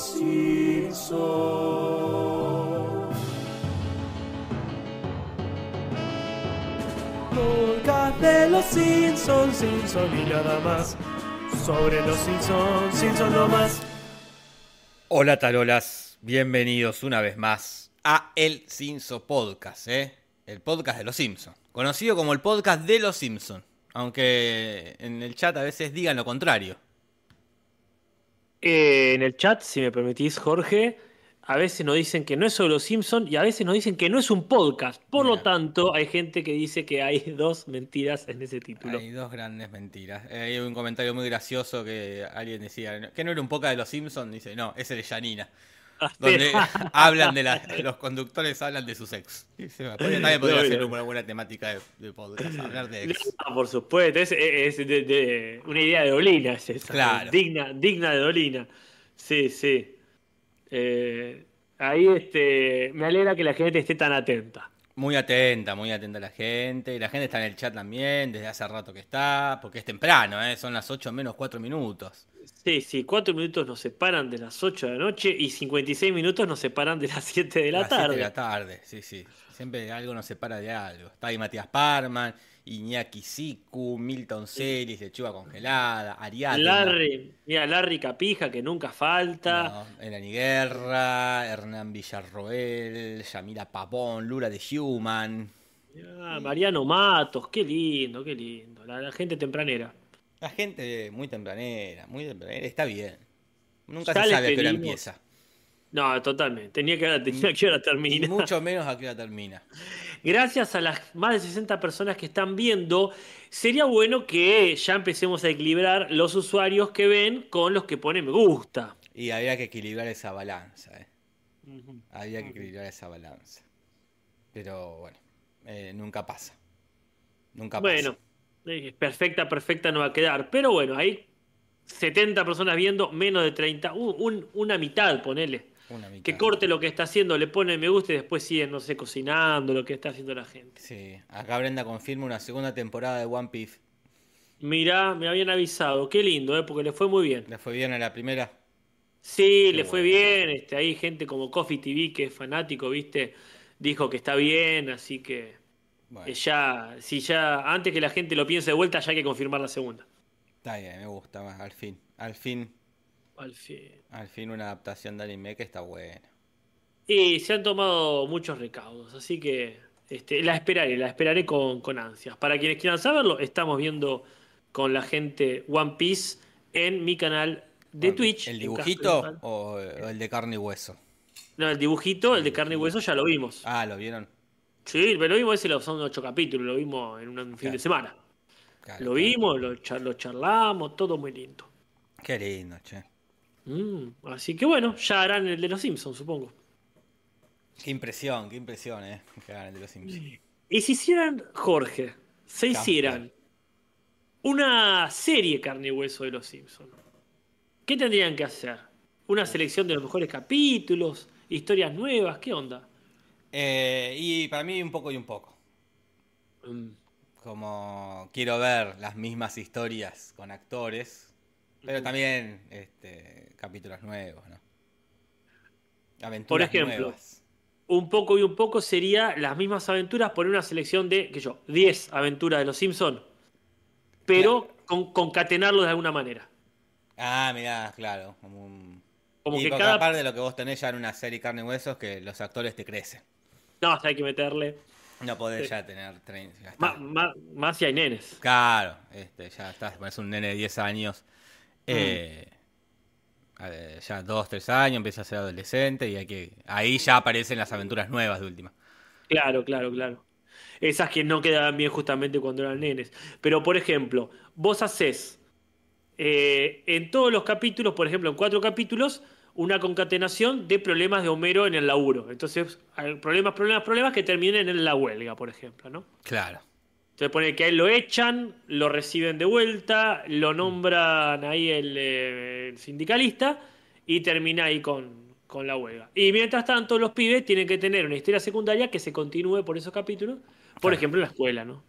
Simpsons. Podcast de los Simpsons, Simpsons y nada más. Sobre los Simpsons, Simpsons no más. Hola tarolas, bienvenidos una vez más a El Simpson Podcast, ¿eh? el podcast de los Simpsons, conocido como el podcast de los Simpsons, aunque en el chat a veces digan lo contrario. Eh, en el chat, si me permitís, Jorge, a veces nos dicen que no es sobre los Simpsons y a veces nos dicen que no es un podcast. Por lo tanto, hay gente que dice que hay dos mentiras en ese título. Hay dos grandes mentiras. Eh, hay un comentario muy gracioso que alguien decía, que no era un podcast de los Simpsons, dice, no, es el de Janina. Donde hablan de la, los conductores hablan de sus ex. También podría ser una buena temática de, de podcast, hablar de ex. Por supuesto, es, es de- de- una idea de Dolina, es esa. Claro. Digna, digna de Dolina. Sí, sí. Eh, ahí este, me alegra que la gente esté tan atenta. Muy atenta, muy atenta la gente. La gente está en el chat también, desde hace rato que está, porque es temprano, ¿eh? son las 8 menos 4 minutos. Sí, sí, cuatro minutos nos separan de las 8 de la noche y 56 minutos nos separan de las 7 de la Las siete tarde. de la tarde, sí, sí. Siempre algo nos separa de algo. Está ahí Matías Parman, Iñaki Siku, Milton Celis, Lechuga Congelada, Ariadna. Larry, mira, Larry Capija, que nunca falta. No, Elani Guerra, Hernán Villarroel, Yamila Pavón, Lula de Human. Mariano Matos, qué lindo, qué lindo. La, la gente tempranera. La gente muy tempranera, muy tempranera, está bien. Nunca Ya se sabe a qué hora empieza. No, totalmente. Tenía que, tenía que hora Y termina. mucho menos a qué hora termina. Gracias a las más de 60 personas que están viendo, sería bueno que ya empecemos a equilibrar los usuarios que ven con los que ponen me gusta. Y había que equilibrar esa balanza, ¿eh? Había que equilibrar esa balanza. Pero bueno, eh, nunca pasa. Nunca Bueno, pasa. eh, perfecta, perfecta no va a quedar. Pero bueno, hay 70 personas viendo, menos de 30. Un- un- una mitad, ponele. Una mitad. Que corte lo que está haciendo, le pone me gusta y después siguen, no sé, cocinando lo que está haciendo la gente. Sí, acá Brenda confirma una segunda temporada de One Piece. Mirá, me habían avisado, qué lindo, ¿eh? porque le fue muy bien. ¿Le fue bien a la primera? Sí, Qué le fue bien. Este, hay gente como Coffee TV que es fanático, ¿viste? Dijo que está bien, así que Bueno, eh, ya, si ya, antes que la gente lo piense de vuelta, ya hay que confirmar la segunda. está bien, me gusta más. Al fin, al fin, Al fin. al fin una adaptación de anime que está buena. Y se han tomado muchos recaudos, así que este, la esperaré, la esperaré con, con ansias. Para quienes quieran saberlo, estamos viendo con la gente One Piece en mi canal de Twitch. ¿El dibujito o el de carne y hueso? No, el dibujito, el de carne y hueso, ya lo vimos. Ah, ¿lo vieron? Sí, pero lo vimos, ese lo- son ocho capítulos, lo vimos en un fin Claro. de semana. Claro, Lo claro. vimos, lo, char- lo charlamos, todo muy lindo. Qué lindo, che. Mm, así que bueno, ya harán el de los Simpsons, supongo. Qué impresión, qué impresión, eh. Que hagan el de los Simpsons. Y si hicieran, Jorge, se hicieran una serie carne y hueso de los Simpsons, ¿qué tendrían que hacer? ¿Una selección de los mejores capítulos? ¿Historias nuevas? ¿Qué onda? Eh, y para mí un poco y un poco. Mm, Como quiero ver las mismas historias con actores, pero también este, capítulos nuevos, ¿no? Aventuras Por ejemplo, nuevas. Un poco y un poco sería las mismas aventuras por una selección de, qué sé yo, 10 aventuras de los Simpsons, pero con, concatenarlo de alguna manera. Ah, mirá, claro. Como, un... Como y que cada- aparte de lo que vos tenés ya en una serie carne y huesos, que los actores te crecen. No, o sea, hay que meterle. No podés Sí. ya tener 30. ya está. Má- má- Más si hay nenes. Claro, este, ya estás, es un nene de 10 años. Mm. eh, ver, ya 2, 3 años, empieza a ser adolescente y hay que, ahí ya aparecen las aventuras nuevas de última. Claro, claro, claro. Esas que no quedaban bien justamente cuando eran nenes. Pero, por ejemplo, vos haces eh, en todos los capítulos, por ejemplo, en cuatro capítulos, una concatenación de problemas de Homero en el laburo. Entonces, problemas, problemas, problemas que terminen en la huelga, por ejemplo, ¿no? Claro. Entonces pone que a él lo echan, lo reciben de vuelta, lo nombran ahí el, eh, el sindicalista y termina ahí con, con la huelga. Y mientras tanto, los pibes tienen que tener una historia secundaria que se continúe por esos capítulos, por Claro. ejemplo, en la escuela, ¿no?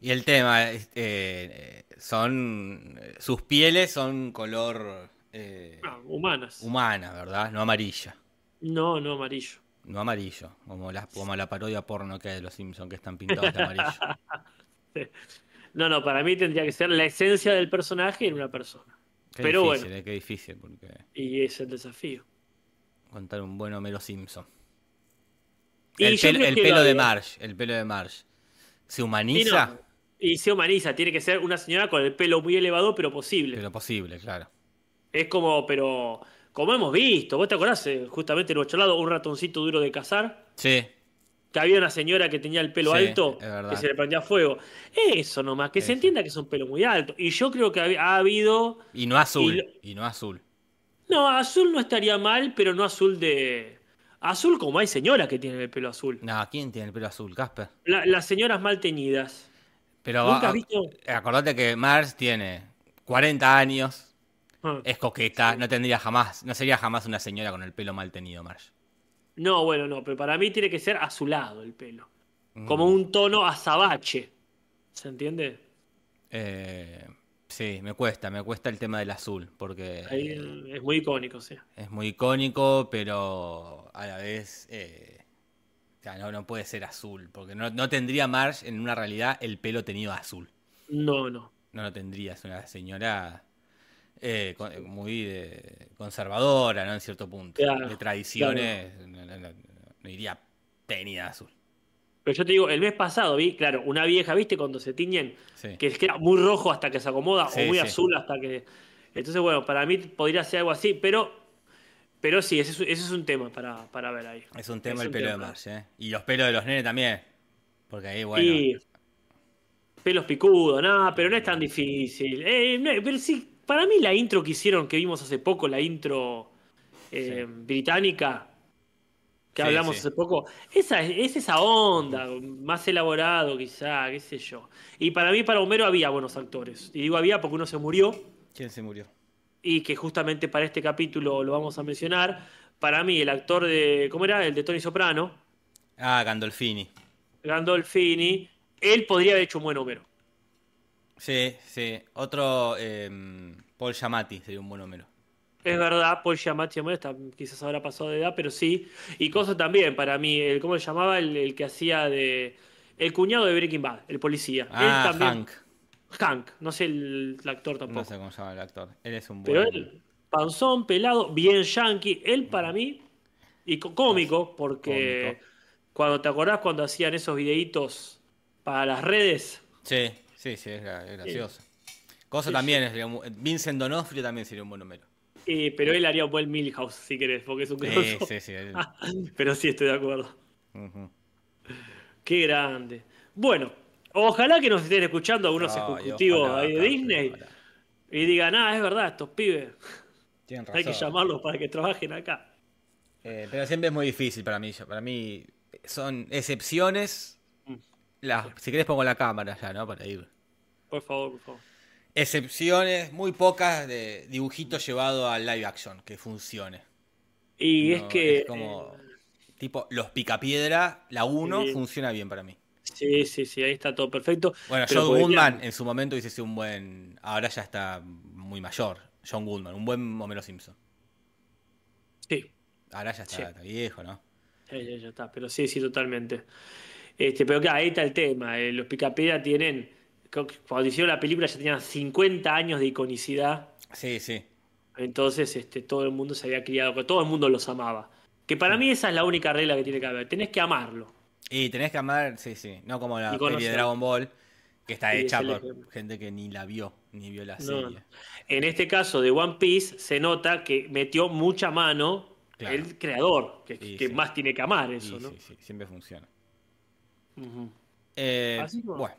Y el tema, es, eh, son, sus pieles son color eh, Ah, humanas. humana, ¿verdad? No amarilla. no, no amarillo. No amarillo, como la, como la parodia porno que hay de los Simpsons que están pintados de amarillo. No, no, para mí tendría que ser la esencia del personaje en una persona. Qué Pero difícil, bueno. eh, qué difícil, porque Y es el desafío. contar un buen Homero Simpson. Y el el pelo lo de. Marge, el pelo de Marge. ¿Se Y, humaniza? no, y se humaniza, tiene que ser una señora con el pelo muy elevado, pero posible. Pero posible, claro. Es como, pero como hemos visto, ¿vos te acordás? Eh, Justamente en nuestro lado, un ratoncito duro de cazar, Sí, que había una señora que tenía el pelo Sí, alto, que se le prendía fuego. Eso nomás, que se entienda que es un pelo muy alto. Y yo creo que ha, ha habido... y no azul. Y no azul. No, azul no estaría mal, pero no azul de... Azul como hay señoras que tienen el pelo azul. No, ¿quién tiene el pelo azul? Casper. La- las señoras mal teñidas. Pero ¿Nunca has visto? acordate que Marge tiene 40 años, Es coqueta, no tendría jamás, no sería jamás una señora con el pelo mal tenido, Marge. No, bueno, no, pero para mí tiene que ser azulado el pelo. Mm. Como un tono azabache. ¿Se entiende? Eh, sí, me cuesta, me cuesta el tema del azul, porque Ahí, eh, es muy icónico, sí. es muy icónico, pero a la vez eh, o sea, no, no puede ser azul, porque no, no tendría Marge en una realidad el pelo tenido azul. No, no. No lo tendría, es una señora eh, con- muy de- conservadora, ¿no? En cierto punto. Claro, de tradiciones, no, no- no- no iría tenida azul. Pero yo te digo, el mes pasado vi, claro, una vieja, ¿viste? Cuando se tiñen, Sí. que queda muy rojo hasta que se acomoda, Sí, o muy sí. azul hasta que. Entonces, bueno, para mí podría ser algo así, pero. Pero sí, ese es, ese es un tema para, para ver ahí. Es un tema Es el un pelo de. Marge, ¿eh? Y los pelos de los nenes también. Porque ahí, bueno. Y pelos picudos, nada, pero no es tan difícil. Eh, no, pero sí, para mí la intro que hicieron, que vimos hace poco, la intro eh, británica, que Sí, hablamos sí. hace poco, esa, es esa onda, más elaborado quizá, qué sé yo. Y para mí, para Homero había buenos actores. Y digo había porque uno se murió, ¿Quién se murió? y que justamente para este capítulo lo vamos a mencionar. Para mí, el actor de, ¿cómo era? El de Tony Soprano, Ah, Gandolfini. Gandolfini, él podría haber hecho un buen Homero. Sí, sí. Otro, eh, Paul Giamatti sería un buen número. Es verdad, Paul Giamatti bueno, está, quizás habrá pasado de edad, pero sí. Y Coso también, para mí, el, ¿cómo se llamaba? El, el que hacía de. El cuñado de Breaking Bad, el policía. Ah, él también, Hank. Hank, no sé el, el actor tampoco. No sé cómo se llama el actor. Él es un buen. pero él, panzón, pelado, bien yankee. Él para mí, y có- cómico, porque Cómico. cuando te acordás cuando hacían esos videitos para las redes. Sí, sí, sí, es, gra- es gracioso. Cosa Sí, también, sería un- Vincent Donofrio también sería un buen número. eh, pero él haría un buen Milhouse, si querés, porque es un Sí, grosso. sí, sí. él- Pero sí estoy de acuerdo. Qué grande. Bueno, ojalá que nos estén escuchando algunos ejecutivos ojalá, ahí de Disney ojalá. y digan, ah, es verdad, estos pibes, Tienen hay que razón. llamarlos para que trabajen acá. Eh, pero siempre es muy difícil para mí. Para mí son excepciones. Mm. Las, si querés pongo la cámara ya, ¿no? Para ir. Por favor, por favor. Excepciones muy pocas de dibujitos llevado al live action que funcione. Y No, es que... es como tipo los picapiedra, la 1 Sí. funciona bien para mí. Sí, sí, sí, ahí está todo perfecto. Bueno, John Goodman en su momento sido un buen. Ahora ya está muy mayor. John Goodman, un buen Homero Simpson. Sí, Ahora ya está, Sí. está viejo, ¿no? ya, ya, ya está, pero sí, sí, totalmente. Este, pero claro, ahí está el tema. eh, los Picapiedra tienen, creo que cuando hicieron la película ya tenían 50 años de iconicidad. Sí, sí. Entonces, este, todo el mundo se había criado, todo el mundo los amaba. Que para mí esa es la única regla que tiene que haber. Tenés que amarlo. Y tenés que amar, sí, sí. No como la serie de Dragon Ball, que está Sí, hecha por ejemplo. gente que ni la vio, ni vio la serie. no. En este caso de One Piece se nota que metió mucha mano Claro. el creador, que, Sí, que sí. más tiene que amar eso, ¿no? sí, sí, siempre funciona. Eh, Así bueno,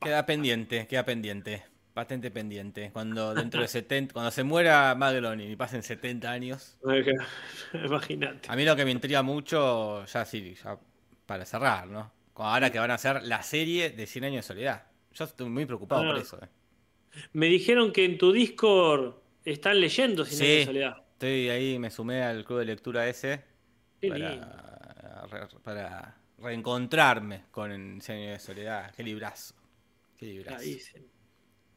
queda pendiente, queda pendiente. Patente pendiente. Cuando dentro de 70, cuando se muera Magellan y pasen 70 años. Imagínate. A mí lo que me intriga mucho, ya sí, ya para cerrar, ¿no? Ahora que van a hacer la serie de 100 años de soledad. Yo estoy muy preocupado Ah. por eso. eh. Me dijeron que en tu Discord están leyendo Sin Sí. Años de Soledad. Estoy ahí, me sumé al club de lectura ese Qué para, para reencontrarme con Cien años de soledad. Qué librazo. Qué librazo. Ahí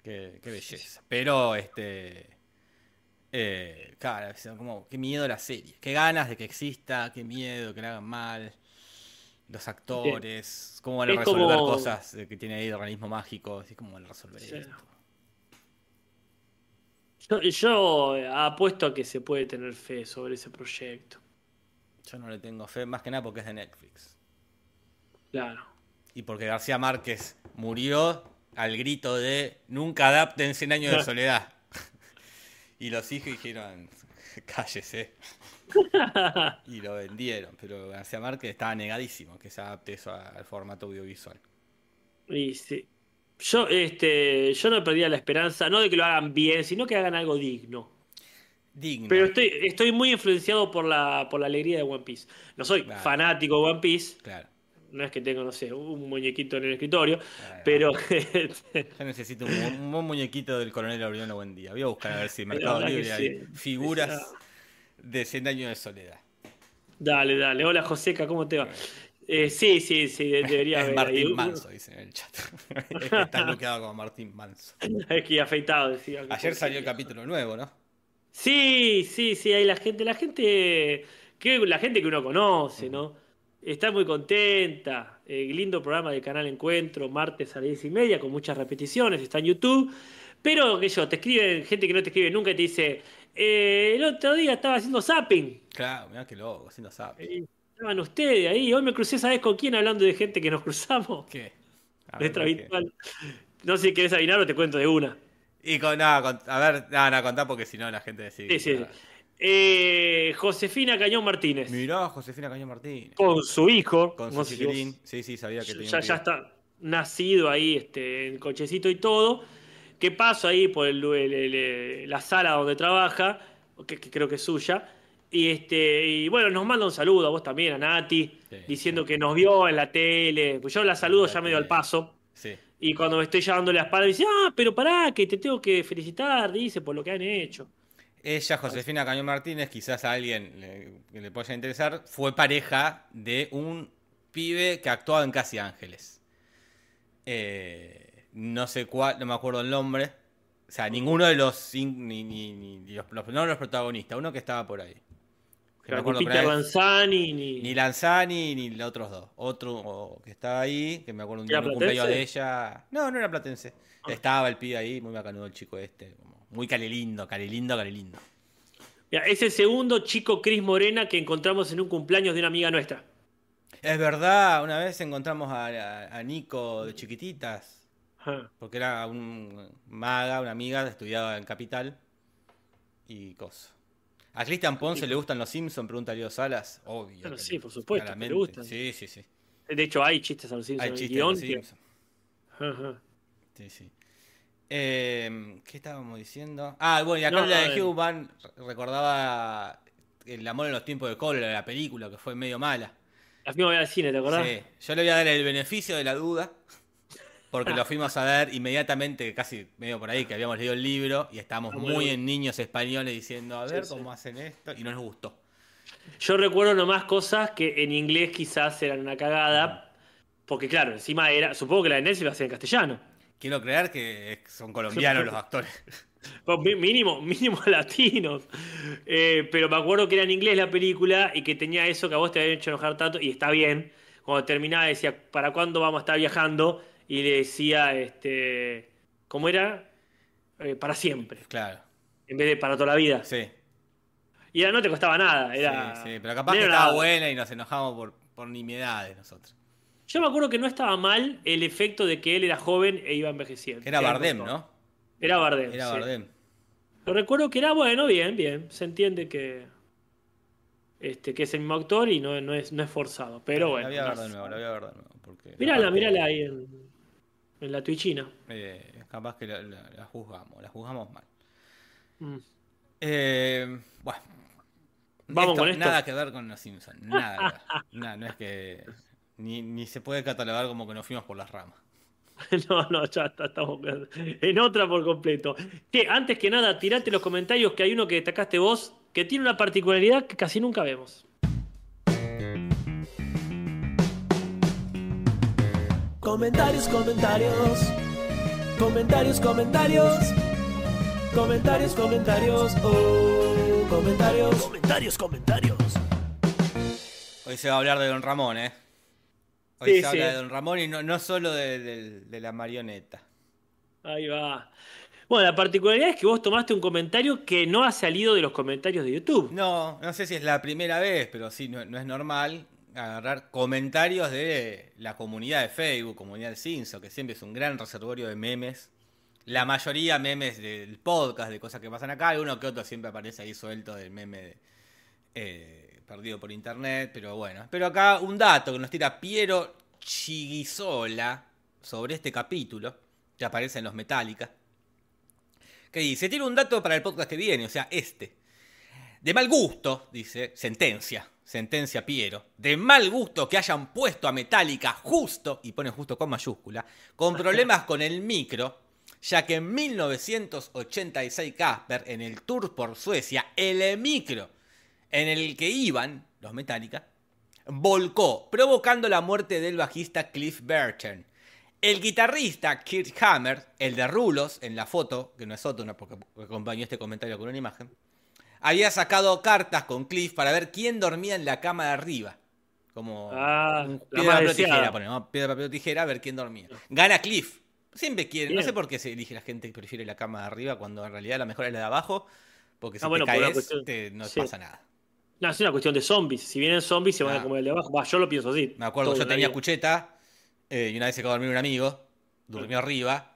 Qué, qué belleza. Pero este Eh, claro, como, qué miedo la serie. Qué ganas de que exista, qué miedo que la hagan mal. Los actores, cómo van a Es resolver como- cosas de que tiene ahí el organismo mágico, así cómo van a resolver Sí. esto. Yo, yo apuesto a que se puede tener fe sobre ese proyecto. Yo no le tengo fe, más que nada porque es de Netflix. Claro. Y porque García Márquez murió al grito de nunca adapten 100 años de soledad. y los hijos dijeron, cállese. y lo vendieron, pero García Márquez estaba negadísimo que se adapte eso al formato audiovisual. Y sí. Yo, este, yo no perdía la esperanza, no de que lo hagan bien, sino que hagan algo digno. Digno. Pero estoy, estoy muy influenciado por la, por la alegría de One Piece. No soy Claro. fanático de One Piece, Claro. No es que tengo, no sé, un muñequito en el escritorio, pero Yo necesito un, buen muñequito del coronel Aureliano Buen Día. Voy a buscar a ver si en Mercado Libre hay sí. figuras Esa- de 100 años de soledad. dale, dale. Hola Joseca, ¿cómo te va? Eh, sí, sí, sí, de- debería haber. Martín ahí. Manso, dice en el chat. es que está bloqueado como Martín Manso. Es que afeitado, decía. Ayer salió el capítulo nuevo, ¿no? Sí, sí, sí, hay la gente, la gente, que, la gente que uno conoce, ¿no? Está muy contenta. Eh, lindo programa del canal Encuentro, martes a las diez y media, con muchas repeticiones, está en YouTube. Pero, que yo, te escriben, gente que no te escribe nunca y te dice, "Eh, el otro día estaba haciendo zapping. Claro, mirá qué loco, haciendo. Y estaban ustedes ahí. Hoy me crucé, ¿sabes con quién? Hablando de gente que nos cruzamos. ¿Qué? A ver, Letra ¿qué? habitual. No sé si querés adivinar o te cuento de una. Y con, nada, a ver, nada, nada, contá porque si no la gente decide. Sí, sí. sí. Eh, Josefina Cañón Martínez. Mirá, Josefina Cañón Martínez. Con su hijo. Con no su sé si vos- chiquilín. Sí, sí, sabía que tenía ya, está nacido ahí, este, en cochecito y todo. ¿Qué paso ahí por el- el- el- la sala donde trabaja? Que, que creo que es suya. Y, este, y bueno, nos manda un saludo a vos también, a Nati, Sí, diciendo que nos vio en la tele. Pues yo la saludo la ya medio al tele. paso. Sí. Y cuando me estoy llevando la espalda, dice, ah, pero pará, que te tengo que felicitar, dice, por lo que han hecho. Ella, Josefina Cañón Martínez, quizás a alguien le, que le pueda interesar, fue pareja de un pibe que actuaba en Casi Ángeles. Eh, no sé cuál, no me acuerdo el nombre. O sea, ninguno de los, ni, ni- ni- ni los, los- no los protagonistas, uno que estaba por ahí. Que me Ni acuerdo, Peter pero es- Lanzani, ni... Ni Lanzani ni los otros dos. Otro que estaba ahí, que me acuerdo un día ¿Era en un cumpleaños de ella. No, no era platense. Ah. Estaba el pibe ahí, muy bacanudo el chico este. Muy calilindo, calilindo, calilindo. Mira, es el segundo chico Cris Morena que encontramos en un cumpleaños de una amiga nuestra. Es verdad, una vez encontramos a, a- a Nico de chiquititas. Ajá. Porque era un maga, una amiga, estudiaba en Capital. Y cosa. ¿A Cristian Ponce le gustan los Simpsons? Pregunta Leo Salas. Obvio. Claro, sí, por supuesto, que le gustan. Sí, sí, sí. De hecho, hay chistes a los Simpsons Hay chistes guion. los que- Simpsons. Ajá. Sí, sí. Eh, ¿Qué estábamos diciendo? Ah, bueno, y acá No, la de eh. Human recordaba el amor en los tiempos de cólera, la película, que fue medio mala. La fuimos a ver al cine, ¿te acordás? Sí, yo le voy a dar el beneficio de la duda, porque lo fuimos a ver inmediatamente, casi medio por ahí, que habíamos leído el libro y estábamos Ah, muy en niños españoles diciendo, a ver Sí, sí. cómo hacen esto, y no nos gustó. Yo recuerdo nomás cosas que en inglés quizás eran una cagada. Porque claro, encima era. Supongo que la de Netflix va a ser en castellano. Quiero creer que son colombianos los actores. Mínimo, mínimo latinos. Eh, pero me acuerdo que era en inglés la película y que tenía eso que a vos te había hecho enojar tanto. Y está bien. Cuando terminaba decía, ¿para cuándo vamos a estar viajando? Y le decía, este. ¿Cómo era? Eh, para siempre. Claro, En vez de para toda la vida. sí. Y no te costaba nada. Era, sí, sí, pero capaz que estaba buena y nos enojamos por, por nimiedades nosotros. Yo me acuerdo que no estaba mal el efecto de que él era joven e iba envejeciendo. Era Bardem. ¿no? Era Bardem. Era sí. Bardem. Pero recuerdo que era bueno, bien, bien. Se entiende que, este, que es el mismo actor y no, no, es, no es forzado. Pero bueno. La voy a ver de nuevo, la voy a ver de nuevo. Porque Mírala, mírala ahí en, en la Twitchina. eh, capaz que la, la- la juzgamos, la juzgamos mal. Mm. Eh, bueno. Vamos con esto. Nada que ver con los Simpsons. Nada, no es que. Ni, ni se puede catalogar como que nos fuimos por las ramas. No, no, ya está, estamos en otra por completo. Que antes que nada, tirate los comentarios que hay uno que destacaste vos que tiene una particularidad que casi nunca vemos. Comentarios, comentarios. Comentarios, comentarios. Comentarios, comentarios, oh, comentarios. Comentarios, comentarios. Hoy se va a hablar de Don Ramón, ¿eh? Hoy Sí, se sí. habla de Don Ramón y no, no solo de, de- de la marioneta. Ahí va. Bueno, la particularidad es que vos tomaste un comentario que no ha salido de los comentarios de YouTube. No, no sé si es la primera vez, pero sí, no, no es normal agarrar comentarios de la comunidad de Facebook, comunidad del Cinso, que siempre es un gran reservorio de memes. La mayoría memes del podcast, de cosas que pasan acá, alguno que otro siempre aparece ahí suelto del meme de, eh, perdido por internet, pero bueno. Pero acá un dato que nos tira Piero Chiguizola sobre este capítulo, que aparece en los Metallica, que dice, tiene un dato para el podcast que viene, o sea, este. De mal gusto, dice, sentencia, sentencia Piero, de mal gusto que hayan puesto a Metallica justo, y pone justo con mayúscula, con problemas con el micro, ya que en 1986 Casper, en el tour por Suecia, el micro en el que iban los Metallica, volcó, provocando la muerte del bajista Cliff Burton. El guitarrista Kirk Hammer, el de Rulos, en la foto, que no es otro, porque acompañó este comentario con una imagen, había sacado cartas con Cliff para ver quién dormía en la cama de arriba. Como Ah, piedra, papel tijera, ponemos, piedra, papel o tijera, a ver quién dormía. Gana Cliff. Siempre quiere, no sé por qué se elige la gente que prefiere la cama de arriba cuando en realidad la mejor es la de abajo, porque si Ah, bueno, te caes te- no sí. pasa nada. No, es una cuestión de zombies. Si vienen zombies, se van Ah. a comer el de abajo. Va, yo lo pienso así. Me acuerdo, yo tenía vida. cucheta eh, y una vez se quedó a dormir un amigo, durmió arriba,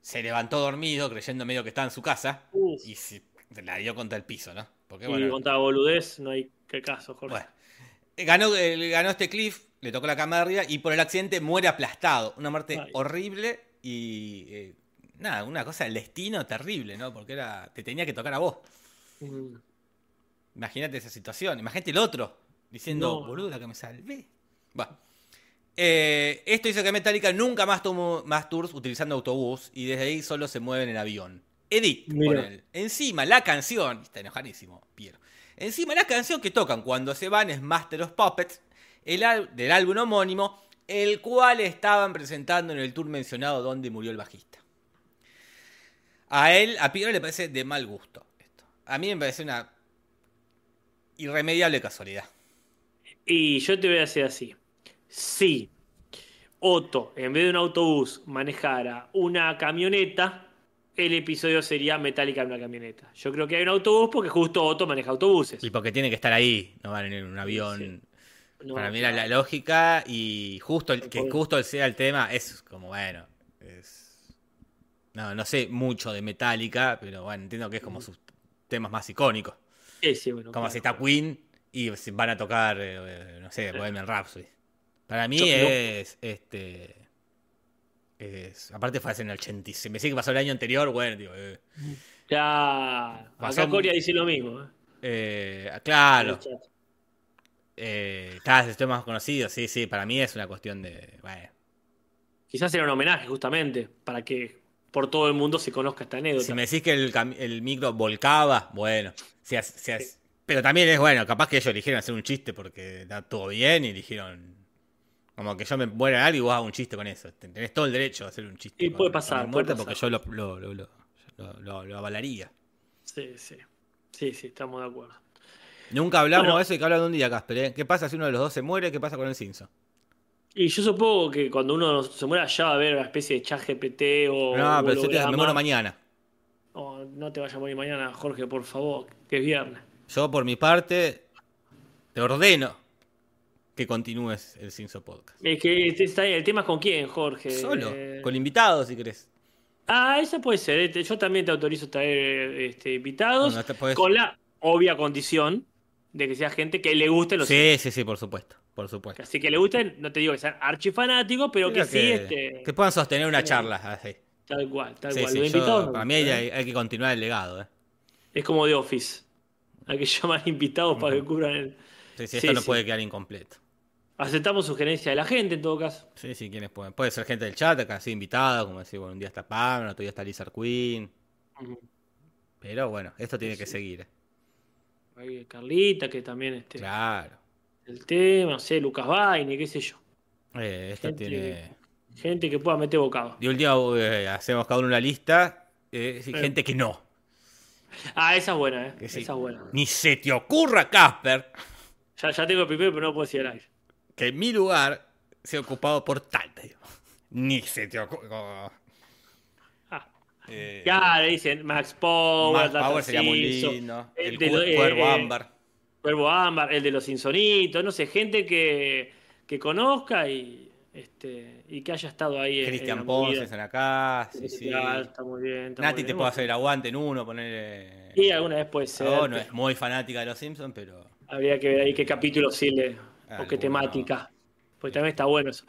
se levantó dormido creyendo medio que estaba en su casa Uf. y se la dio contra el piso, ¿no? Porque Y bueno, contaba boludez, no hay qué caso, Jorge. bueno. Eh, Ganó, eh, ganó este Cliff, le tocó la cama de arriba y por el accidente muere aplastado. Una muerte Ay. horrible y eh, nada, una cosa del destino terrible, ¿no? Porque era te tenía que tocar a vos. Mm. Imagínate esa situación. Imagínate el otro diciendo, No. boluda, que me salvé. Bueno. Eh, esto hizo que Metallica nunca más tomó más tours utilizando autobús y desde ahí solo se mueven en avión. Edit, pone él. Encima la canción, está enojadísimo, Piero. Encima la canción que tocan cuando se van es Master of Puppets, el del álbum homónimo, el cual estaban presentando en el tour mencionado donde murió el bajista. A él, a Piero le parece de mal gusto esto. A mí me parece una irremediable casualidad. Y yo te voy a decir así. Si Otto, en vez de un autobús, manejara una camioneta, el episodio sería Metallica en una camioneta. Yo creo que hay un autobús porque justo Otto maneja autobuses. Y porque tiene que estar ahí, no van en un avión. No, Para mí era la claro. lógica y justo el, que justo sea el tema es como bueno. Es... No, no sé mucho de Metallica, pero bueno, entiendo que es como sus temas más icónicos. Sí, sí, bueno, Como claro. si está Queen y van a tocar, eh, no sé, Bohemian Rhapsody. Para mí Yo- es, este, es, aparte fue hace en el 86, me sigue que pasó el año anterior, bueno, digo, eh, Ya. Pasó Acá Coria dice lo mismo. ¿eh? eh, claro, eh, cada vez más conocido, sí, sí, para mí es una cuestión de, bueno, Quizás era un homenaje, justamente, para que por todo el mundo se conozca esta anécdota. si me decís que el micro volcaba, bueno, si has- si has- pero también es bueno, capaz que ellos eligieron hacer un chiste porque está todo bien y eligieron, como que yo me muera algo y vos hagas un chiste con eso, tenés todo el derecho de hacer un chiste Y con- puede con pasar, muerte puede porque pasar. yo lo, avalaría. Sí, sí. Sí, sí, estamos de acuerdo. Nunca hablamos Bueno. de eso y que hablan un día, Casper. ¿eh? ¿Qué pasa si uno de los dos se muere? ¿Qué pasa con el Simpson? Y yo supongo que cuando uno se muera ya va a haber una especie de chat GPT o. no, pero yo te, me muero mañana. Oh, no te vayas a morir mañana, Jorge, por favor, que es viernes. Yo, por mi parte, te ordeno que continúes el Simpson Podcast. Es que este está ahí, el tema es con quién, Jorge. Solo, Eh, con invitados, si querés. Ah, esa puede ser. eh, Yo también te autorizo a traer este, invitados podés- con la obvia condición de que sea gente que le guste los Sí, sí, sí, por supuesto. Por supuesto. Así que le gusten, no te digo que sean archifanáticos, pero Mira que sí, este, que puedan sostener una charla así. Tal cual, tal Sí, cual. sí, yo- invitados no, para mí hay, ¿eh? hay- hay que continuar el legado. ¿eh? es como de Office. Hay que llamar invitados para que cubran el. Sí, sí, Sí, esto no sí. puede quedar incompleto. Aceptamos sugerencias de la gente en todo caso. Sí, sí, quienes pueden. Puede ser gente del chat, acá así invitada, como decir, bueno, un día está Pam, otro día está Lizard Queen. Pero bueno, esto tiene que Sí. seguir. ¿eh? Ahí Carlita, que también este, Claro. el tema, no sé, Lucas Vaini, qué sé yo. Eh, esto Gente- tiene. Gente que pueda meter bocado. De última, eh, hacemos cada uno una lista. eh. Gente que no. Ah, esa es buena, ¿eh? Sí. Esa es buena. Ni se te ocurra, Casper, Ya, ya tengo el primero, pero no puedo decir al aire. que mi lugar sea ocupado por tal. te digo. Ni se te ocurra. Ah. Eh, Ya, le dicen Max Power, Max Power sería muy lindo. el El, eh, cuervo eh, ámbar. Cuervo Ámbar, el de los Insonitos, no sé, gente que, que conozca y, este, y que haya estado ahí en, Cristian la Ponce movida. están acá. Sí, sí. Está muy bien. está Nati muy te puede hacer el aguante en uno, ponerle. Y alguna vez puede ser. No pero es muy fanática de los Simpsons, pero. Habría que ver ahí qué capítulo sí le. o qué Alguno. temática. Porque también está bueno eso.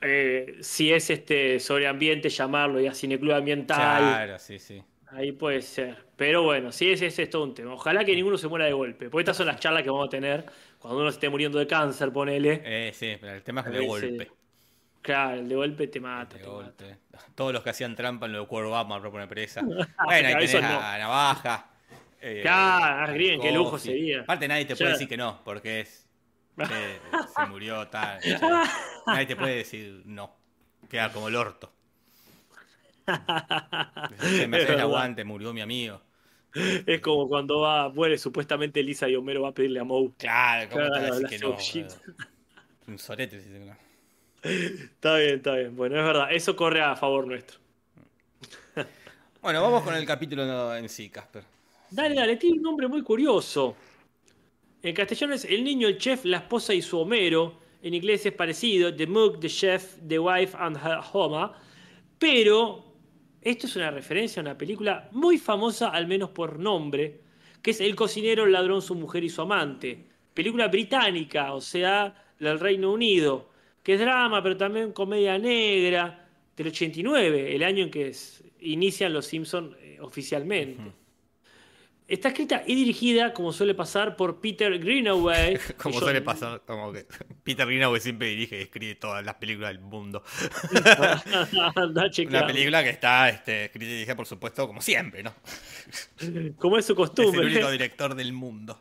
Eh, si es este sobre ambiente, llamarlo ya cineclub ambiental. Claro, sí, sí. Ahí puede ser. Pero bueno, sí, ese, ese es todo un tema. Ojalá que ninguno se muera de golpe. Porque estas son las charlas que vamos a tener cuando uno se esté muriendo de cáncer, ponele. Eh, sí, pero el tema es de golpe. Claro, el de golpe te mata. De te mata. golpe. Todos los que hacían trampa en lo de Cuervo Batman propone presa. Ah, Bueno, ahí claro, tenés no. a Navaja. eh, Claro, a Green, qué lujo sería. Aparte nadie te puede decir que no, porque es... eh, se murió tal. Nadie te puede decir no. Queda como el orto. Se me hace el aguante, murió mi amigo. Es como cuando va, muere supuestamente Lisa y Homero va a pedirle a Moe. Claro, ¿cómo te a Claro, decir la que no? Un sorete. si te- Está bien, está bien. Bueno, es verdad, eso corre a favor nuestro. Bueno, vamos con el capítulo en sí, Casper. Dale, dale, tiene un nombre muy curioso. En castellano es El niño, el chef, la esposa y su Homero. En inglés es parecido, The Mook, The Chef, The Wife and Her Homa. Pero esto es una referencia a una película muy famosa, al menos por nombre, que es El cocinero, el ladrón, su mujer y su amante. Película británica, o sea, del Reino Unido, que es drama, pero también comedia negra, del 89, el año en que inician Los Simpsons oficialmente. Está escrita y dirigida, como suele pasar, por Peter Greenaway. Como yo- suele pasar, como que Peter Greenaway siempre dirige y escribe todas las películas del mundo. Una película que está este, escrita y dirigida, por supuesto, como siempre, ¿no? Como es su Es el costumbre. único director del mundo.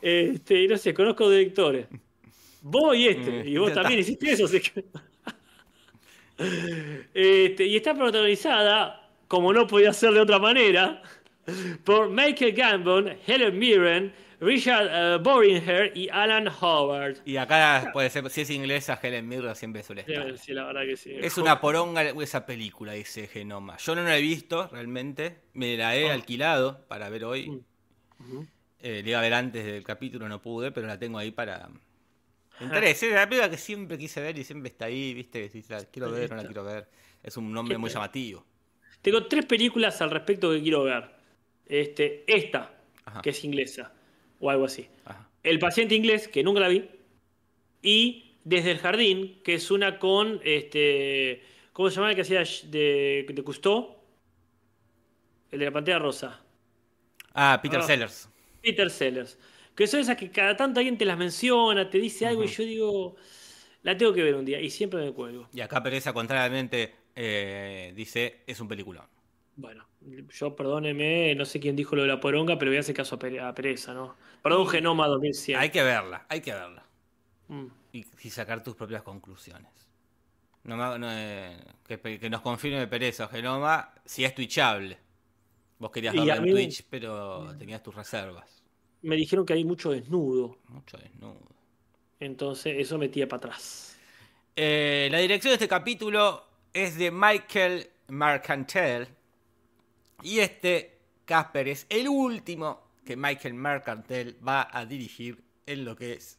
Este, no sé, conozco directores. Vos y este, Mm, y vos también está. hiciste eso. así que- Este, y está protagonizada, como no podía ser de otra manera, por Michael Gambon, Helen Mirren, Richard eh, Boringher y Alan Howard. Y acá puede ser, si es inglesa, Helen Mirren siempre suele estar. Sí, la verdad que sí. Es una poronga esa película, dice Genoma. Yo no la he visto realmente, me la he Ah. alquilado para ver hoy. Eh, la iba a ver antes del capítulo, no pude, pero la tengo ahí para... Interesa, es la película que siempre quise ver y siempre está ahí, viste, que decís, la quiero ver, no la quiero ver. Es un nombre ¿Qué muy llamativo. Tengo tres películas al respecto que quiero ver. Este, esta, Ajá. que es inglesa, o algo así. Ajá. El paciente inglés, que nunca la vi. Y Desde el jardín, que es una con este. ¿Cómo se llama el que hacía de, de Cousteau? El de la pantalla rosa. Ah, Peter Ah. Sellers. Peter Sellers. Que son esas que cada tanto alguien te las menciona, te dice algo y yo digo. La tengo que ver un día y siempre me cuelgo. Y acá Pereza, contrariamente, eh, dice, es un peliculón. Bueno, yo perdóneme, no sé quién dijo lo de la poronga, pero voy a hacer caso a, Pere- a Pereza, ¿no? Perdón, Genoma 2100. Hay que verla, hay que verla. Mm. Y, y sacar tus propias conclusiones. No no, eh, que, nos confirme Pereza o Genoma si es twitchable. Vos querías verla en mí- Twitch, pero tenías tus reservas. Me dijeron que hay mucho desnudo, Mucho desnudo. entonces eso me tira para atrás. Eh, la dirección de este capítulo es de Michael Mercantile. Y este, Casper, es el último que Michael Mercantile va a dirigir en lo que es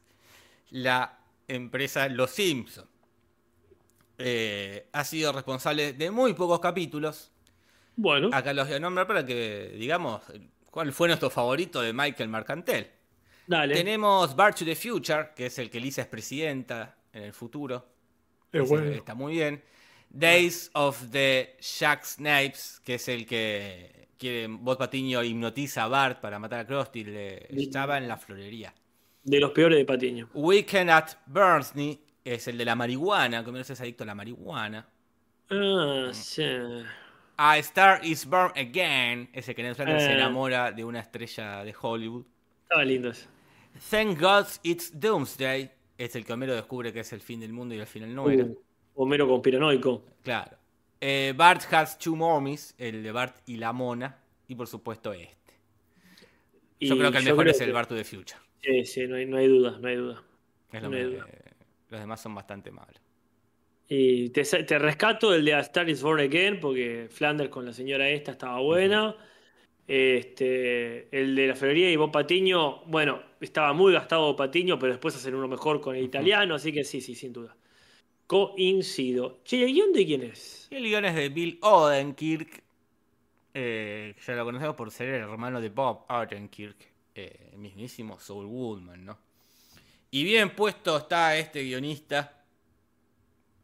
la empresa Los Simpson. Eh, ha sido responsable de muy pocos capítulos. Bueno, Acá los voy a nombrar para que digamos cuál fue nuestro favorito de Michael Mercantile. dale. Tenemos Bar to the Future, que es el que Lisa es presidenta en el futuro. Es bueno. Está muy bien. Days of the Jack Snipes, que es el que quiere, Bob Patiño hipnotiza a Bart para matar a Krusty, le estaba en la florería. De los peores de Patiño. Weekend at Burnsley, es el de la marihuana, que menos es adicto a la marihuana. Ah, sí. A Star is Born Again, ese que Ned Flanders se Eh. enamora de una estrella de Hollywood. Estaba lindo ese. Thank God it's Doomsday, es el que Homero descubre que es el fin del mundo y al final no era. Uh, Homero conspiranoico. Claro. Eh, Bart has two mommies, el de Bart y la mona. Y por supuesto este. Yo creo que el mejor es el que- Bart to the Future. Sí, sí, no hay, no hay duda, no hay duda. Es lo No hay duda. los demás son bastante malos. Y te, rescato el de A Star is Born Again, porque Flanders con la señora esta estaba buena. Este, el de la Ferrería y Bob Patiño, bueno, estaba muy gastado Bob Patiño, pero después hacen uno mejor con el italiano, así que sí, sí, sin duda. Coincido. Che, ¿el guion de quién es? El guion es de Bill Odenkirk. eh, ya lo conocemos por ser el hermano de Bob Odenkirk. eh, el mismísimo Saul Goodman, ¿no? Y bien puesto está este guionista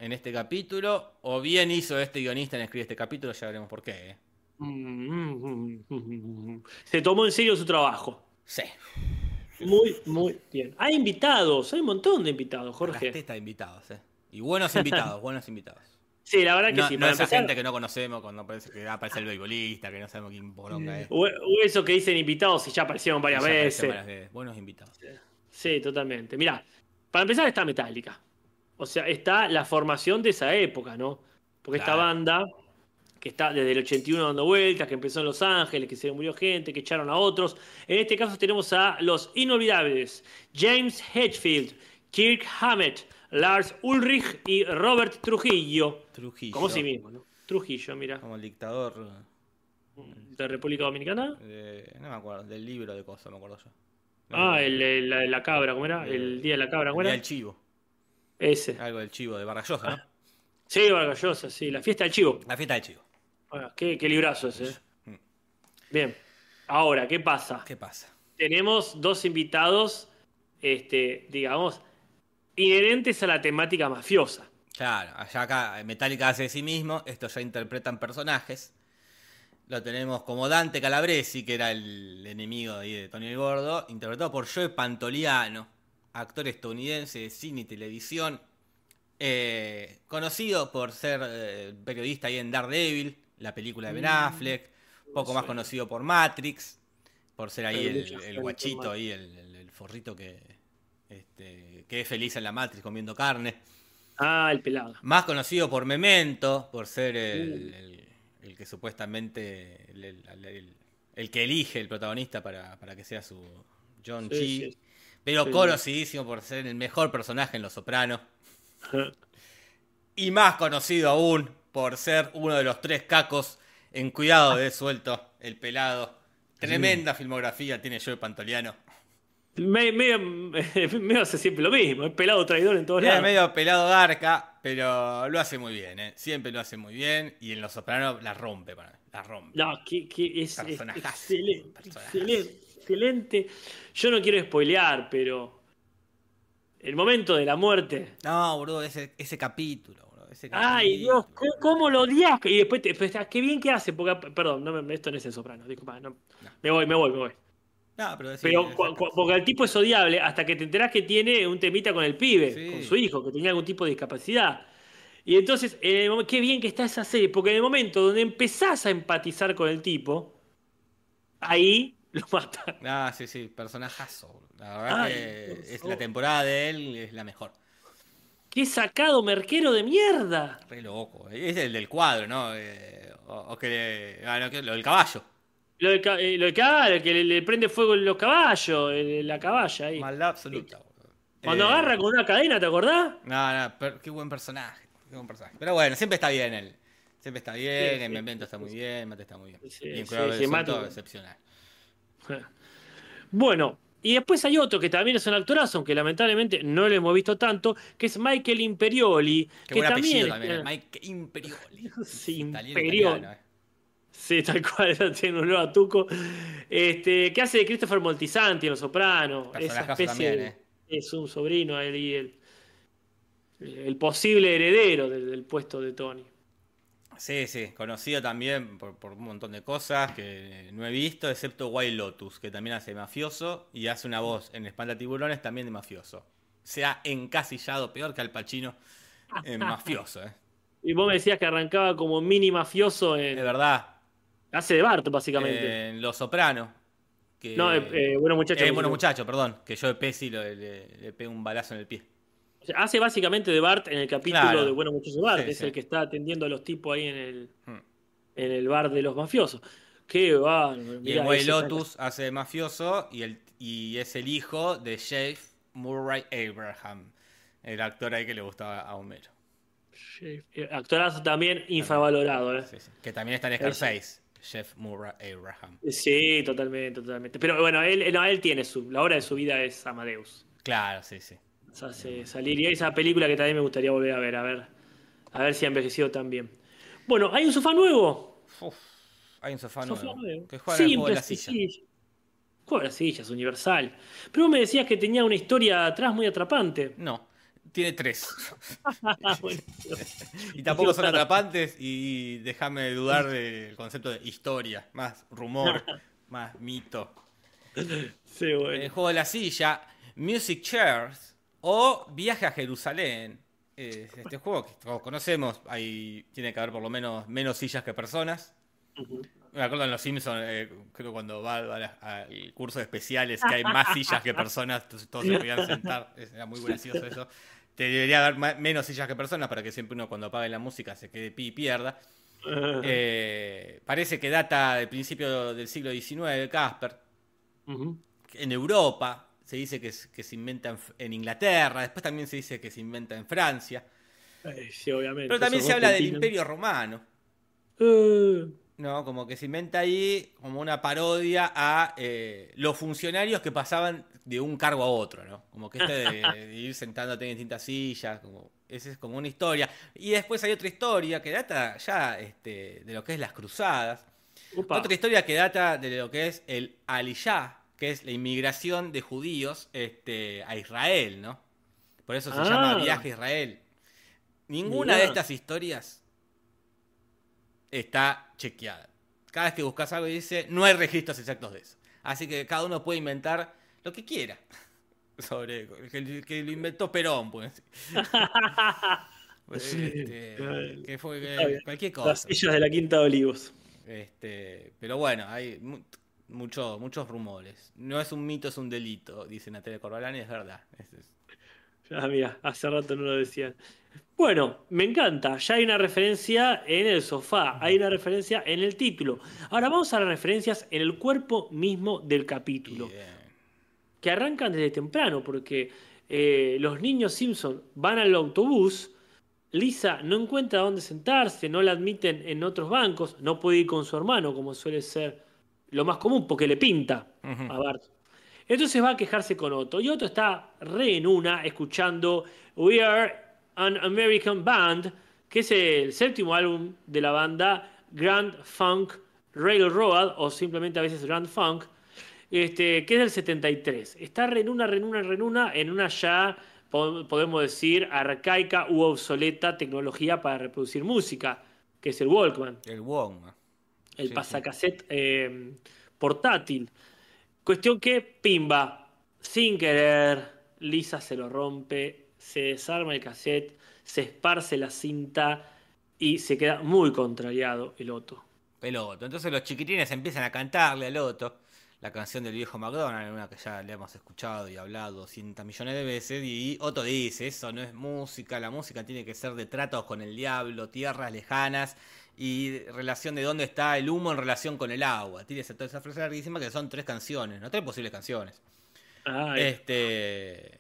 en este capítulo. O bien hizo este guionista en escribir este capítulo, ya veremos por qué. ¿eh? Se tomó en serio su trabajo. Sí. Muy, muy bien. Hay invitados, hay un montón de invitados, Jorge. tetas de invitados, ¿eh? Y buenos invitados, buenos invitados. Sí, la verdad que No, sí. no para esa empezar- gente que no conocemos cuando aparece, que aparece el beisbolista, que no sabemos quién poronga es. O, o eso que dicen invitados y ya aparecieron varias Ya veces. varias veces. Buenos invitados. Sí, totalmente. Mirá, para empezar está Metallica. O sea, está la formación de esa época, ¿no? Porque esta banda, que está desde el 81 dando vueltas, que empezó en Los Ángeles, que se murió gente, que echaron a otros. En este caso tenemos a los inolvidables James Hetfield, Kirk Hammett, Lars Ulrich y Robert Trujillo. Trujillo. Como sí mismo, ¿no? Trujillo, mira. Como el dictador. De República Dominicana. de- no me acuerdo, del libro de cosas, me acuerdo yo. Ah, el, el- la, la cabra, ¿cómo era? Eh, El día de la cabra, El ¿cómo día era? del chivo. Ese. Algo del chivo de Vargallosa, ¿no? Sí, Vargas Llosa, sí. La fiesta del chivo. La fiesta del chivo. Qué, qué librazo ese. ¿eh? Mm. Bien. Ahora, ¿qué pasa? ¿Qué pasa? Tenemos dos invitados, este, digamos, inherentes a la temática mafiosa. Claro, allá acá Metallica hace de sí mismo, estos ya interpretan personajes. Lo tenemos como Dante Calabresi, que era el enemigo de Tony el Gordo, interpretado por Joe Pantoliano, actor estadounidense de cine y televisión, eh, conocido por ser eh, periodista ahí en Daredevil, la película de Ben Affleck, poco más conocido por Matrix, por ser ahí el, guachito, ahí el, el- el forrito que, este, que es feliz en la Matrix comiendo carne. Ah, el pelado. Más conocido por Memento, por ser el, el- el que supuestamente el, el- el- el que elige el protagonista para, para que sea su John Sí, Chi. sí. Pero Sí. conocidísimo por ser el mejor personaje en Los Sopranos. Y más conocido aún por ser uno de los tres cacos en Cuidado de Suelto, el pelado. Tremenda filmografía tiene Joe Pantoliano. Me- Medio, medio hace siempre lo mismo, es pelado traidor en todos Es lados. medio pelado garca, pero lo hace muy bien, ¿eh? Siempre lo hace muy bien y en Los Sopranos la rompe para mí, la rompe. No, que, que es, excelente, excelente, excelente. Yo no quiero spoilear, pero el momento de la muerte. No, boludo, ese, ese capítulo, boludo, ese Ay, Dios, capítulo. ¿cómo, cómo lo odias? Y después, te, te- qué bien que hace, porque, perdón, no, esto no es el soprano, disculpa, no. me voy, me voy, me voy. No, pero, sí, Pero porque el tipo es odiable hasta que te enterás que tiene un temita con el pibe, Sí. con su hijo, que tenía algún tipo de discapacidad. Y entonces, en el momen- qué bien que está esa serie, porque en el momento donde empezás a empatizar con el tipo, ahí lo matan. Ah, sí, sí, personajazo. La verdad Ay, que es la temporada de él es la mejor. ¡Qué sacado merquero de mierda! Re loco. Es el del cuadro, ¿no? Eh, o, o que le- ah, no, lo del caballo. Lo de, ca- eh, lo el que le, le prende fuego los caballos, el- la caballa ahí. Maldad absoluta. Cuando Eh, agarra con una cadena, ¿te acordás? No, no, pero qué buen personaje. Qué buen personaje. Pero bueno, siempre está bien él. Siempre está bien, Sí, sí. Memento está muy bien, Mate está muy bien. Sí, y en sí, Cuidado sí, del Mate- Suelto, excepcional. Bueno, y después hay otro que también es un actorazo, aunque lamentablemente no lo hemos visto tanto, que es Michael Imperioli. Qué que buen también, eh, Mike Imperioli. Sí, Imperioli. eh. Sí, tal cual, tiene un olor a tuco. Este, que hace de Christopher Moltisanti en Los Sopranos. Esa especie también, de- eh. Es un sobrino ahí, el, el posible heredero del, del puesto de Tony. Sí, sí, conocido también por, por un montón de cosas que no he visto, excepto Wild Lotus, que también hace mafioso y hace una voz en Espanta Tiburones también de mafioso. Se ha encasillado peor que Al Pacino en mafioso, ¿eh? Y vos me decías que arrancaba como mini mafioso en. verdad. Hace de Bart, básicamente. En Los Soprano. Que, no, eh, eh, bueno, muchachos. eh, bueno, muchacho, perdón. Que yo de Pesci le, le pego un balazo en el pie. O sea, hace básicamente de Bart en el capítulo Claro. de Bueno Muchachos Bart, Sí, es sí. el que está atendiendo a los tipos ahí en el, Hmm. en el bar de los mafiosos. Qué bárbaro. Y el Güey Lotus hace de mafioso y, el, y es el hijo de Jeff Murray Abraham, el actor ahí que le gustaba a Homero. Eh, Actorazo también infravalorado, ¿eh? Sí, sí. Que también está en Scarface, Jeff Murray Abraham. Sí, totalmente, totalmente. Pero bueno, él, no, él tiene su. La hora de su vida es Amadeus. Claro, sí, sí. Se hace salir. Y esa película que también me gustaría volver a ver, a ver. A ver si ha envejecido también. Bueno, hay un sofá nuevo. Uf, hay un sofá, Sofá nuevo nuevo. que juega en el juego de la silla. sí. Juego de las sillas, universal. Pero vos me decías que tenía una historia atrás muy atrapante. No, tiene tres. Ah, bueno. Y tampoco son atrapantes y déjame dudar del concepto de historia, más rumor, más mito. Sí, El bueno. juego de la silla, Music Chairs o Viaje a Jerusalén. Eh, este juego que todos conocemos, hay, tiene que haber por lo menos menos sillas que personas. Me acuerdo en Los Simpsons, eh, creo cuando va al curso de especiales, que hay más sillas que personas, entonces todos se podían sentar. Era muy gracioso eso. Te debería haber menos sillas que personas para que siempre uno cuando apague la música se quede pi y pierda. Eh, parece que data del principio del siglo XIX, Casper. En Europa se dice que, se inventa en, Inglaterra, después también se dice que se inventa en Francia. Eh, sí, obviamente. Pero también se habla del. Imperio Romano. Eh, ¿no? Como que se inventa ahí como una parodia a eh, los funcionarios que pasaban de un cargo a otro, ¿no? Como que este de, de ir sentándote en distintas sillas, como, esa es como una historia. Y después hay otra historia que data ya este, de lo que es las cruzadas. Otra historia que data de lo que es el Aliyah, que es la inmigración de judíos este, a Israel, ¿no? Por eso se Ah. llama Viaje a Israel. Ninguna Mirá. de estas historias está chequeada. Cada vez que buscas algo dice, no hay registros exactos de eso. Así que cada uno puede inventar lo que quiera. Sobre que, que lo inventó Perón, pues. Este, que fue que- cualquier Las cosa. sillas de la Quinta de Olivos. Este, pero bueno, hay mucho- muchos rumores. No es un mito, es un delito, dice Natalia Corbalán, y es verdad. Es- es- Ah, mira, hace rato no lo decían. Bueno, me encanta. Ya hay una referencia en el sofá, hay una referencia en el título. Ahora vamos a las referencias en el cuerpo mismo del capítulo, bien. que arrancan desde temprano, porque eh, los niños Simpson van al autobús. Lisa no encuentra dónde sentarse, no la admiten en otros bancos, no puede ir con su hermano, como suele ser lo más común, porque le pinta a Bart. Entonces va a quejarse con Otto. Y Otto está re en una escuchando We Are an American Band, que es el séptimo álbum de la banda Grand Funk Railroad, o simplemente a veces Grand Funk, este, que es del 73. Está re en una, re en una, re en una, en una ya, po- podemos decir, arcaica u obsoleta tecnología para reproducir música, que es el Walkman El Wong. El Sí, pasacassette eh, portátil. Cuestión que, pimba, sin querer, Lisa se lo rompe, se desarma el cassette, se esparce la cinta y se queda muy contrariado el Otto. El Otto. Entonces los chiquitines empiezan a cantarle al Otto la canción del viejo McDonald's, una que ya le hemos escuchado y hablado 200 millones de veces. Y Otto dice: Eso no es música, la música tiene que ser de tratos con el diablo, tierras lejanas y relación de dónde está el humo en relación con el agua. Tiene esa- toda esa frase larguísima que son tres canciones, no tres posibles canciones. Ay, Este.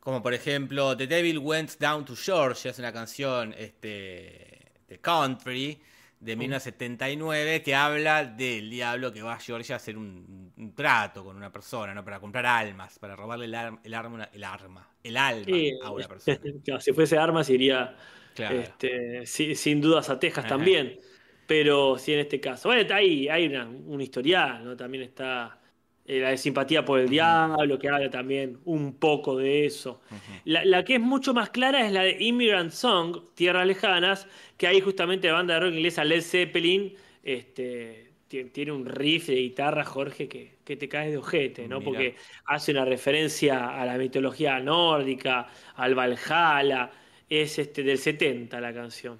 Como por ejemplo, The Devil Went Down to Georgia, es una canción este, de country de 1979 que habla del diablo que va a Georgia a hacer un, un trato con una persona, ¿no? Para comprar almas, para robarle el, ar- el arma, el arma, el alma a una persona. claro, si fuese armas iría Claro. este, si- sin dudas a Texas Ajá. también. Pero sí en este caso. Bueno, hay, hay una, un historial, ¿no? También está eh, la de simpatía por el diablo, que habla también un poco de eso. La, la que es mucho más clara es la de Immigrant Song, Tierras Lejanas, que ahí justamente la banda de rock inglesa Led Zeppelin este, ti- tiene un riff de guitarra, Jorge, que, que te caes de ojete, ¿no? Mirá. Porque hace una referencia a la mitología nórdica, al Valhalla, es este, del 70 la canción.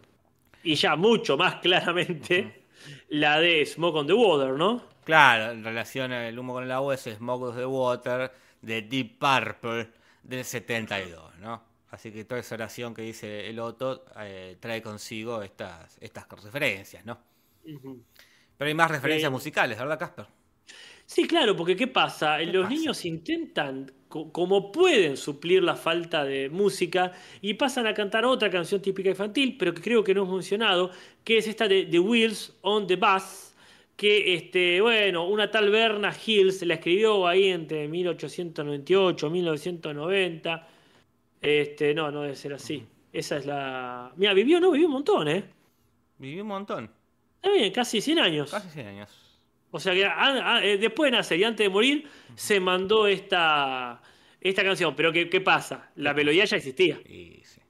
Y ya mucho más claramente la de Smoke on the Water, ¿no? Claro, en relación al humo con el agua es Smoke of the Water de Deep Purple del 72, ¿no? Así que toda esa oración que dice el Otto eh, trae consigo estas, estas referencias, ¿no? Pero hay más referencias Eh, musicales, ¿verdad, Casper? Sí, claro, porque ¿qué pasa? ¿Qué Los pasa? niños intentan, co- como pueden, suplir la falta de música y pasan a cantar otra canción típica infantil, pero que creo que no hemos mencionado, que es esta de The Wheels on the Bus, que, este, bueno, una tal Berna Hills la escribió ahí entre 1898 y 1990. Este, no, no debe ser así. Esa es la... Mira, vivió, no, vivió un montón, ¿eh? Viví un montón, Está bien, casi 100 años. casi 100 años. O sea que ah, ah, eh, después de nacer y antes de morir, se mandó esta, esta canción. Pero ¿qué, qué pasa? La melodía ya existía. Y sí.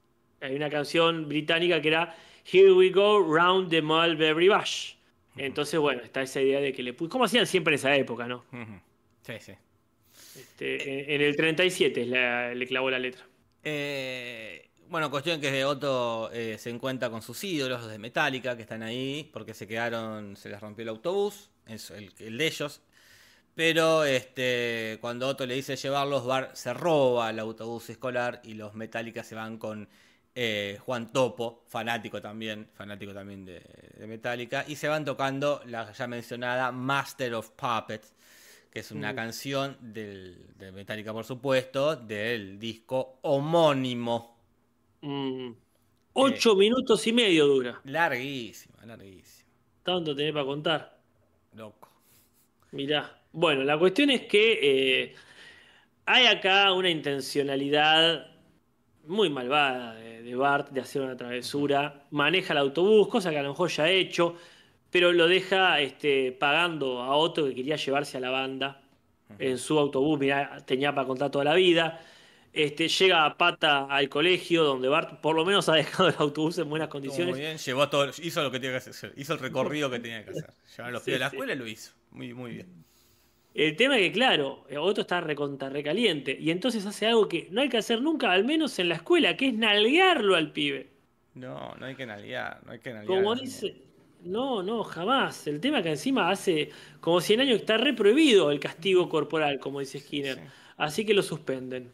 Hay una canción británica que era Here We Go Round the Mulberry Bush. Entonces, bueno, está esa idea de que le puso. Como hacían siempre en esa época, ¿no? Sí, sí. Este, en, en el 37 la- le clavó la letra. Eh, bueno, cuestión que Otto eh, se encuentra con sus ídolos, los de Metallica, que están ahí porque se quedaron, se les rompió el autobús, el, el de ellos. Pero este, cuando Otto le dice llevarlos, Bart se roba el autobús escolar y los Metallica se van con eh, Juan Topo, fanático también, fanático también de, de Metallica, y se van tocando la ya mencionada Master of Puppets, que es una Mm. canción del, de Metallica, por supuesto, del disco homónimo. Mm. Ocho minutos y medio dura. Larguísima, larguísima. Tanto tenés para contar. Loco. Mirá. Bueno, la cuestión es que eh, hay acá una intencionalidad muy malvada de, de Bart de hacer una travesura. Maneja el autobús, cosa que a lo mejor ya ha hecho, pero lo deja este, pagando a Otto que quería llevarse a la banda en su autobús. Mirá, tenía para contar toda la vida. Este, llega a pata al colegio donde Bart por lo menos ha dejado el autobús en buenas condiciones. muy bien, llevó todo, hizo lo que tenía que hacer, hizo el recorrido que tenía que hacer. Llevar a los Sí, pies de la sí. escuela y lo hizo. Muy, muy bien. El tema es que, claro, Otto está recontra recaliente y entonces hace algo que no hay que hacer nunca, al menos en la escuela, que es nalguearlo al pibe. No, no hay que nalguear, no hay que nalguear. Como dice, no, no, jamás. El tema es que encima hace como 100 años que está reprohibido el castigo corporal, como dice Skinner. Sí. Así que lo suspenden.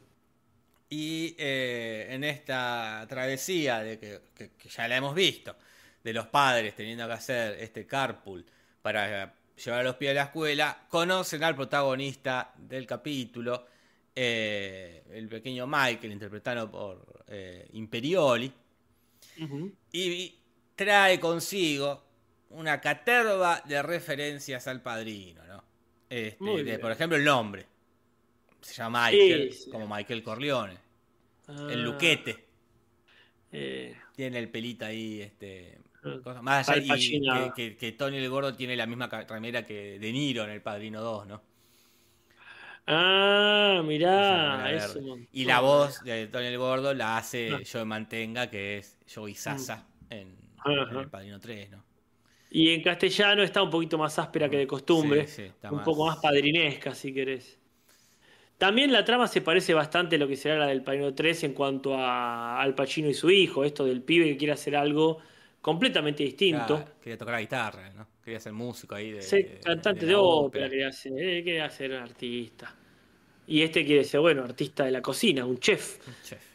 Y eh, en esta travesía de que, que- que ya la hemos visto, de los padres teniendo que hacer este carpool para eh, llevar a los pies a la escuela, conocen al protagonista del capítulo, eh, el pequeño Michael, interpretado por eh, Imperioli, y trae consigo una caterva de referencias al padrino, ¿no? Este, de, por ejemplo, el nombre. Se llama Michael, Sí, sí. como Michael Corleone. Ah, El Luquete. eh, Tiene el pelito ahí, este. Cosa- más allá y que, que- que Tony el Gordo tiene la misma remera que De Niro en El Padrino 2, ¿no? ah, mirá. Y la voz de Tony el Gordo la hace Ah. Joe Mantenga, que es Joey Sasa en, Ajá. en El Padrino 3, ¿no? Y en castellano está un poquito más áspera que de costumbre. Sí, sí, está un más- poco más padrinesca, si querés. También la trama se parece bastante a lo que será la del Padrino 3 en cuanto a Al Pacino y su hijo, esto del pibe que quiere hacer algo completamente distinto. Claro, quería tocar la guitarra, ¿no? Quería ser músico ahí de. Ser cantante de, la ópera, quería ser, eh, quería ser un artista. Y este quiere ser, bueno, artista de la cocina, un chef. Chef.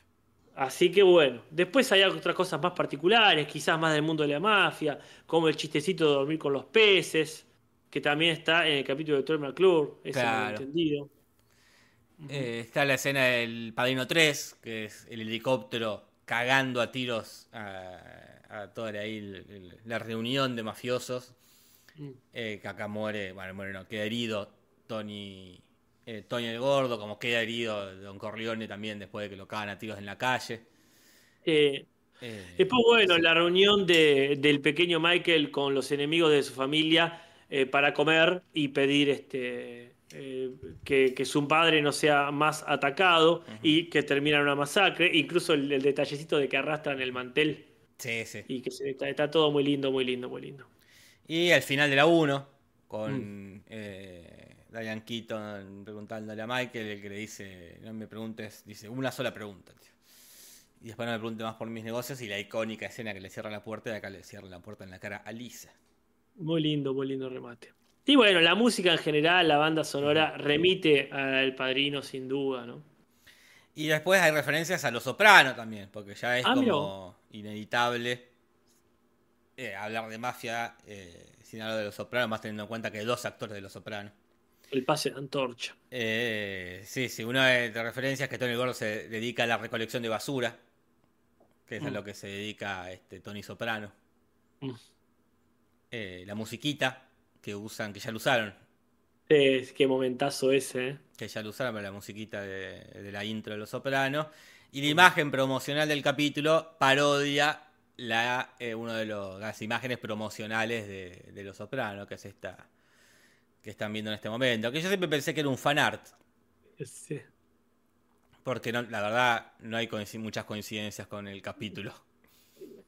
Así que bueno, después hay otras cosas más particulares, quizás más del mundo de la mafia, como el chistecito de dormir con los peces, que también está en el capítulo de Troy McClure, lo he Claro. entendido. Eh, está la escena del Padrino 3, que es el helicóptero cagando a tiros a, a toda la, ahí la reunión de mafiosos. Mm. Eh, que acá muere, bueno, muere, no, queda herido Tony, eh, Tony el Gordo, como queda herido Don Corleone también después de que lo cagan a tiros en la calle. Eh, después, bueno, sí. la reunión de- del pequeño Michael con los enemigos de su familia para comer y pedir este, que, que su padre no sea más atacado y que termina en una masacre. Incluso el, el detallecito de que arrastran el mantel Sí, sí. y que se- está, está todo muy lindo, muy lindo, muy lindo. Y al final de la 1, con Mm. eh, Diane Keaton preguntándole a Michael, el que le dice, no me preguntes, dice, una sola pregunta, tío. Y después no me pregunte más por mis negocios y la icónica escena que le cierra la puerta y acá le cierra la puerta en la cara a Lisa. Muy lindo, muy lindo remate. Y bueno, la música en general, la banda sonora remite al padrino sin duda, ¿no? Y después hay referencias a Los Soprano también, porque ya es Ah, como inevitable eh, hablar de mafia eh, sin hablar de Los Soprano, más teniendo en cuenta que hay dos actores de Los Soprano. El pase de antorcha. Eh, sí, sí, una de las referencias es que Tony Gordo se dedica a la recolección de basura, que es a Mm. lo que se dedica este Tony Soprano. Mm. Eh, la musiquita que usan, que ya lo usaron, Eh, qué momentazo ese, que ya lo usaron para la musiquita de, de la intro de Los Sopranos. Y la imagen promocional del capítulo parodia la, eh, una de los- las imágenes promocionales de, de Los Sopranos, que es esta que están viendo en este momento. Que yo siempre pensé que era un fan art. Sí. Porque no, la verdad no hay muchas coincidencias con el capítulo.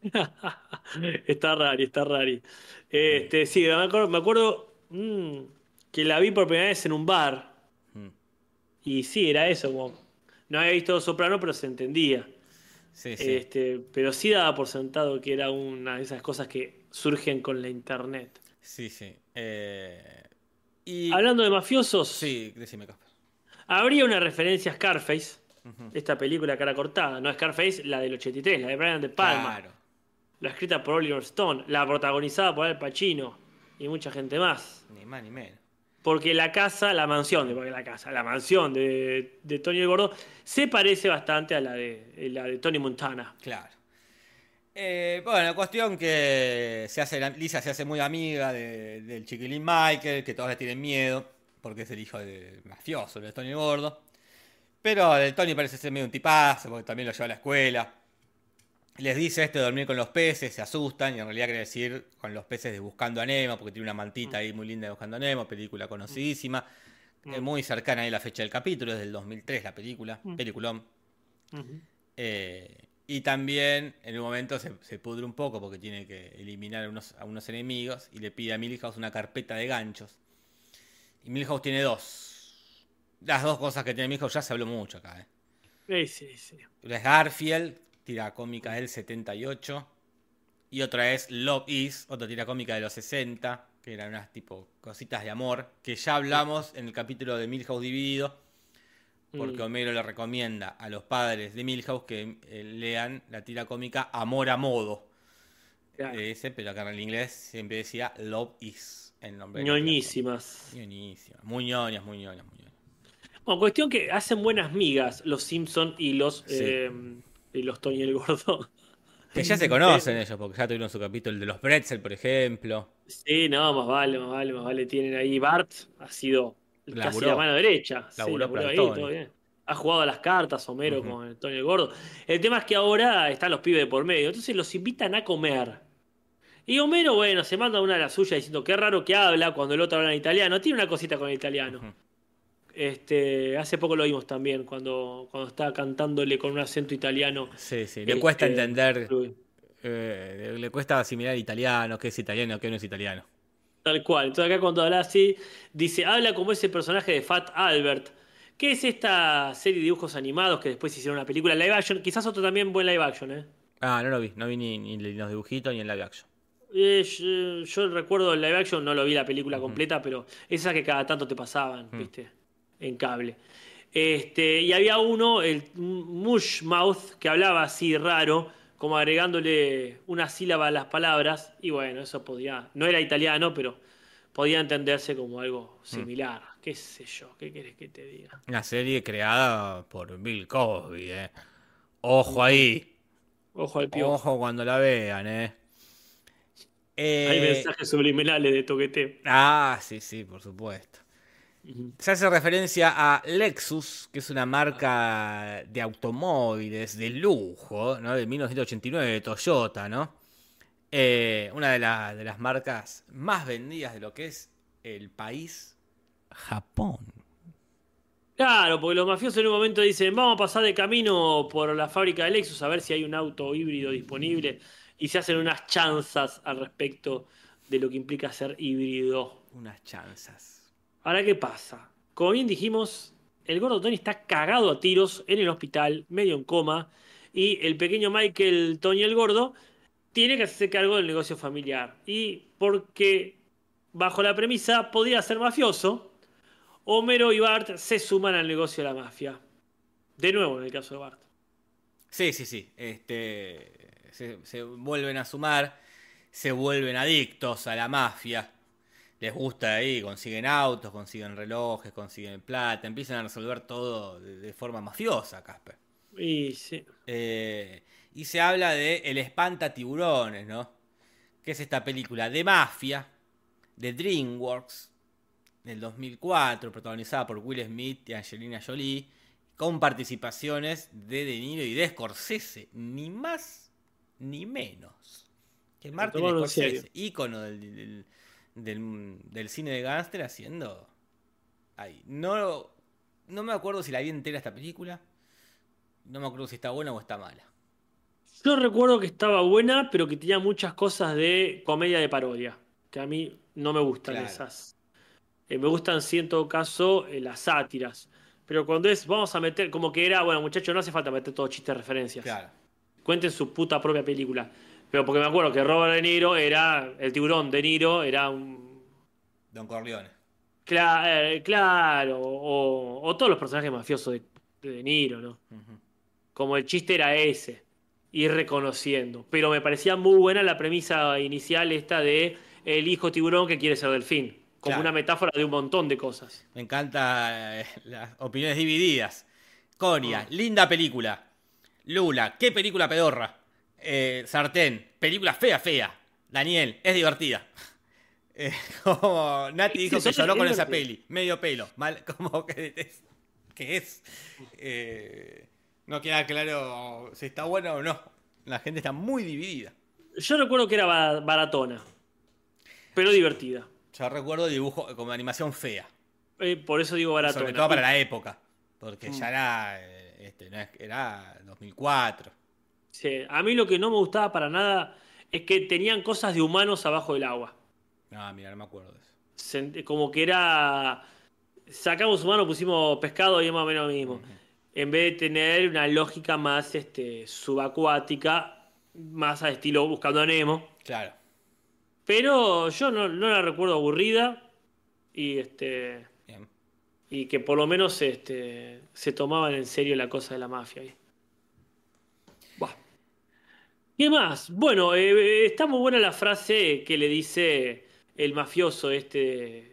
Está rari, está rari. Este, sí, me acuerdo, me acuerdo mm, que la vi por primera vez en un bar. Mm. Y sí, era eso, como no había visto Soprano, pero se entendía. Sí, sí. Este, pero sí daba por sentado que era una de esas cosas que surgen con la internet. Sí, sí. Eh, y... Hablando de mafiosos, Sí, decime, Casper. habría una referencia a Scarface, esta película cara cortada, no Scarface, la del 83, la de Brian De Palma, Claro. la escrita por Oliver Stone, la protagonizada por Al Pacino y mucha gente más. Ni más ni menos. Porque la casa, la mansión, de porque la casa, la mansión de, Tony el Gordo se parece bastante a la de, de Tony Montana. Claro. Eh, bueno, cuestión que Lisa se hace muy amiga de- del chiquilín Michael, que todos le tienen miedo, porque es el hijo de mafioso, de Tony Gordo. Pero el Tony parece ser medio un tipazo, porque también lo lleva a la escuela. Les dice esto de dormir con los peces, se asustan, y en realidad quiere decir con los peces de Buscando a Nemo, porque tiene una mantita ahí muy linda de Buscando a Nemo, película conocidísima, eh, muy cercana ahí a la fecha del capítulo, es del 2003 la película, peliculón. Eh, y también en un momento se, se pudre un poco porque tiene que eliminar a unos, a unos enemigos y le pide a Milhouse una carpeta de ganchos. Y Milhouse tiene dos. Las dos cosas que tiene Milhouse ya se habló mucho acá. ¿eh? Sí, sí, sí. Una es Garfield, tira cómica del 78. Y otra es Love Is, otra tira cómica de los 60, que eran unas tipo cositas de amor, que ya hablamos en el capítulo de Milhouse Dividido, porque Mm. Homero le recomienda a los padres de Milhouse que eh, lean la tira cómica Amor a Modo. Claro. ese, pero acá en el inglés siempre decía Love Is, el nombre. Ñoñísimas. Ñoñísimas. Muy ñoñas, muy ñoñas, muy ñoñas. Bueno, cuestión que hacen buenas migas los Simpson y los, Sí. eh, y los Tony el Gordo. Que ya se conocen ellos, porque ya tuvieron su capítulo el de los Pretzel, por ejemplo. Sí, no, más vale, más vale, más vale. Tienen ahí Bart, ha sido casi Laburó. la mano derecha. Sí, Laburó laburó para ahí, todo bien. Ha jugado a las cartas Homero con el Tony el Gordo. El tema es que ahora están los pibes de por medio, entonces los invitan a comer. Y Homero, bueno, se manda una de las suyas diciendo qué raro que habla cuando el otro habla en italiano. Tiene una cosita con el italiano. Este, hace poco lo vimos también, cuando, cuando estaba cantándole con un acento italiano. Sí, sí. Le Este, cuesta entender, Luis. eh, le cuesta asimilar italiano, qué es italiano, qué no es italiano. Tal cual. Entonces acá cuando habla así, dice, habla como ese personaje de Fat Albert, que es esta serie de dibujos animados que después hicieron una película live action, quizás otro también buen live action, ¿eh? Ah, no lo vi, no vi ni, ni los dibujitos ni en live action. Eh, yo, yo recuerdo el live action, no lo vi la película completa, pero esas que cada tanto te pasaban, ¿viste? En cable. Este, y había uno, el Mushmouth, que hablaba así raro, como agregándole una sílaba a las palabras, y bueno, eso podía, no era italiano, pero podía entenderse como algo similar. ¿Qué sé yo? ¿Qué querés que te diga? Una serie creada por Bill Cosby, eh. Ojo ahí. Ojo al piojo. Ojo cuando la vean, eh. Eh, Hay mensajes subliminales de toqueteo. Ah, sí, sí, por supuesto. Se hace referencia a Lexus, que es una marca de automóviles de lujo, ¿no? De 1989, de Toyota, ¿no? Eh, una de, la- de las marcas más vendidas de lo que es el país Japón. Claro, porque los mafiosos en un momento dicen, vamos a pasar de camino por la fábrica de Lexus a ver si hay un auto híbrido disponible y se hacen unas chanzas al respecto de lo que implica ser híbrido. Unas chanzas. Ahora, ¿qué pasa? Como bien dijimos, el gordo Tony está cagado a tiros en el hospital, medio en coma, y el pequeño Michael Tony el gordo tiene que hacerse cargo del negocio familiar. Y porque, bajo la premisa, podría ser mafioso, Homero y Bart se suman al negocio de la mafia. De nuevo en el caso de Bart. Sí, sí, sí. Este, se, se vuelven a sumar, se vuelven adictos a la mafia. Les gusta ahí, consiguen autos, consiguen relojes, consiguen plata, empiezan a resolver todo de, de forma mafiosa, Casper. Y sí. Eh, y se habla de El espanta tiburones, ¿no? Que es esta película de mafia de DreamWorks del 2004, protagonizada por Will Smith y Angelina Jolie, con participaciones de De Niro y de Scorsese, ni más ni menos. Que Martin Scorsese, ícono del, del, del- del cine de gángster, haciendo ahí. No, no me acuerdo si la vi entera esta película. No me acuerdo si está buena o está mala. Yo recuerdo que estaba buena, pero que tenía muchas cosas de comedia de parodia. Que a mí no me gustan Claro. esas. Eh, me gustan, sí, en todo caso, eh, las sátiras. Pero cuando es, vamos a meter, como que era, bueno, muchachos, no hace falta meter todo chiste de referencias. Claro. Cuenten su puta propia película. Pero porque me acuerdo que Robert De Niro era, el tiburón De Niro era un... Don Corleone. Cla- eh, claro, o, o todos los personajes mafiosos de, de De Niro, ¿no? Como el chiste era ese, ir reconociendo. Pero me parecía muy buena la premisa inicial esta de el hijo tiburón que quiere ser delfín. Como Claro. una metáfora de un montón de cosas. Me encanta eh, las opiniones divididas. Conia, linda película. Lula, qué película pedorra. Eh, Sartén, película fea, fea. Daniel, es divertida. Eh, como Nati dijo Sí, que lloró con esa peli. Medio pelo. Mal, como que es. Que es. Eh, no queda claro si está buena o no. La gente está muy dividida. Yo recuerdo que era ba- baratona, pero divertida. Yo recuerdo dibujo como animación fea. Eh, por eso digo baratona. Sobre todo para la época. Porque Mm. ya era. eh, Este, no es- era 2004. Sí, A mí lo que no me gustaba para nada es que tenían cosas de humanos abajo del agua. No, mira, no me acuerdo de eso. Como que era. Sacamos humanos, pusimos pescado y es más o menos lo mismo. En vez de tener una lógica más este, subacuática, más a estilo Buscando a Nemo. Claro. Pero yo no, no la recuerdo aburrida y este Bien. y que por lo menos este, se tomaban en serio la cosa de la mafia. ahí. ¿Qué más? Bueno, eh, está muy buena la frase que le dice el mafioso, este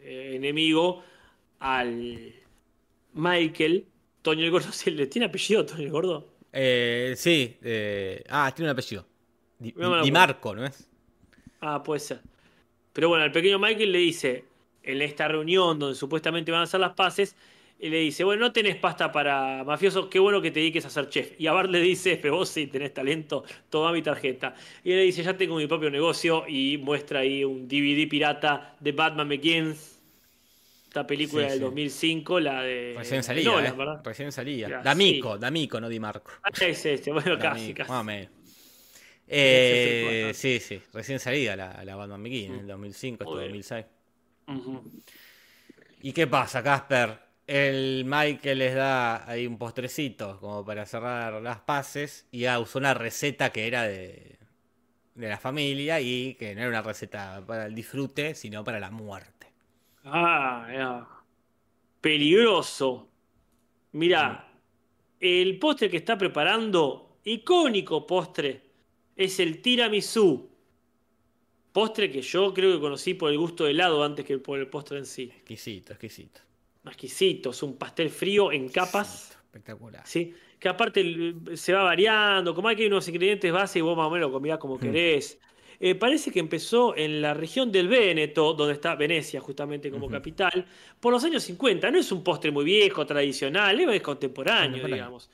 eh, enemigo, al Michael. Toño el Gordo, ¿sí ¿le tiene apellido Toño el Gordo? Eh, sí. eh, ah, tiene un apellido. Di, No. Di Marco, ¿no es? Ah, puede ser. Pero bueno, al pequeño Michael le dice, en esta reunión donde supuestamente van a hacer las paces, y le dice, bueno, no tenés pasta para mafioso, qué bueno que te dediques a ser chef. Y a Bart le dice, pero vos sí tenés talento, toma mi tarjeta. Y él le dice, ya tengo mi propio negocio y muestra ahí un DVD pirata de Batman Begins, esta película Sí, del sí. 2005, la de Recién salía, Eh, Nolan, ¿eh? ¿verdad? Recién salía. Ya, D'Amico, sí. D'Amico, no Di Marco. Ah, es este, bueno, casi, casi. El Eh, sí, sí. Recién salía la, la Batman Begins en el 2005, esto Muy bien. 2006. Ujú. ¿Y qué pasa, Casper? El Michael les da ahí un postrecito como para cerrar las paces y usó una receta que era de, de la familia y que no era una receta para el disfrute, sino para la muerte. Ah, ya. Peligroso. Mira, el postre que está preparando, icónico postre, es el tiramisú. Postre que yo creo que conocí por el gusto de helado antes que por el postre en sí. Exquisito, exquisito. Exquisito, es un pastel frío en capas, Exquisito, Espectacular. ¿sí? Que aparte se va variando, como hay que hay unos ingredientes base y vos más o menos lo combinás como querés. Eh, parece que empezó en la región del Véneto, donde está Venecia justamente como capital, por los años 50. No es un postre muy viejo, tradicional, es contemporáneo, Contemporáneo. digamos.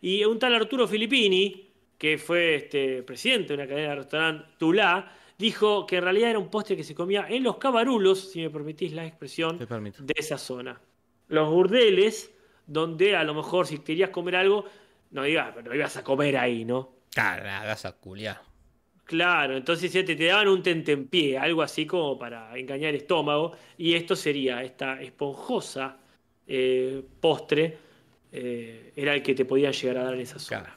Y un tal Arturo Filippini, que fue este, presidente de una cadena de restaurante Tulá, dijo que en realidad era un postre que se comía en los cabarulos, si me permitís la expresión, de esa zona. Los burdeles, donde a lo mejor si querías comer algo, no ibas, no ibas a comer ahí, ¿no? Claro, la vas a culiar. Claro, entonces ya te, te daban un tentempié, algo así como para engañar el estómago, y esto sería esta esponjosa eh, postre, eh, era el que te podían llegar a dar en esa zona. Claro.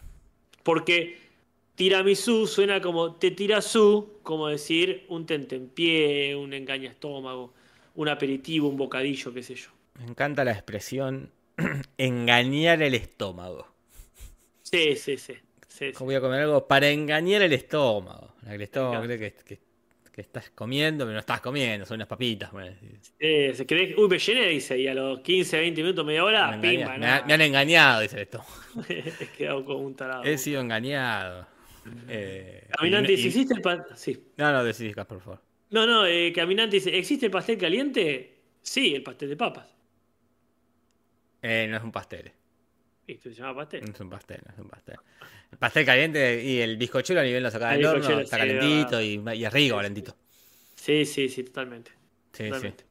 Porque tiramisú suena como te tirazú, como decir un tentempié, un engaña estómago, un aperitivo, un bocadillo, qué sé yo. Me encanta la expresión engañar el estómago. Sí, sí, sí. sí, sí. Voy a comer algo para engañar el estómago. El estómago cree que, que- que estás comiendo, pero no estás comiendo, son unas papitas. Eh, se cree uy, me llené, dice, y a los 15, 20 minutos, media hora, me pimba, me ha- me han engañado, dice el estómago. He quedado como un tarado. He sido engañado. Eh, Caminante y- ¿existe el pastel? Sí. No, no, decís, Casper, por favor. No, no, eh, Caminante dice, ¿existe el pastel caliente? Sí, el pastel de papas. Eh, no es un pastel. ¿Esto se llama pastel? No es un pastel, no es un pastel. El pastel caliente y el bizcochuelo a nivel lo sacaba El del horno, está sí, calentito y, y es rico, calentito. Sí, sí, sí, totalmente. Sí, sí. totalmente.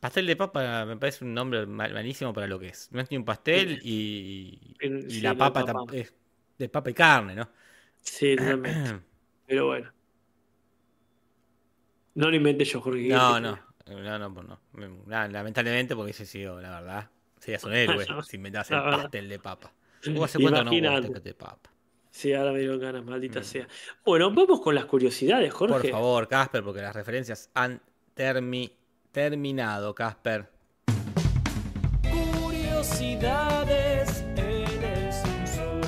Pastel de papa me parece un nombre mal- malísimo para lo que es. No es ni un pastel y, y sí, la papa tam- es de papa y carne, ¿no? Sí, totalmente. Pero bueno. No lo inventé yo, Jorge. No, ¿qué no, no, no, pues no. No, Lamentablemente porque ese sido, la verdad, serías un héroe si inventás el verdad. pastel de papa. ¿Vos hace cuánto no de papa? Sí, ahora me dieron ganas, maldita Mm. sea. Bueno, vamos con las curiosidades, Jorge. Por favor, Casper, porque las referencias han termi- terminado, Casper. Curiosidades en el Simpson.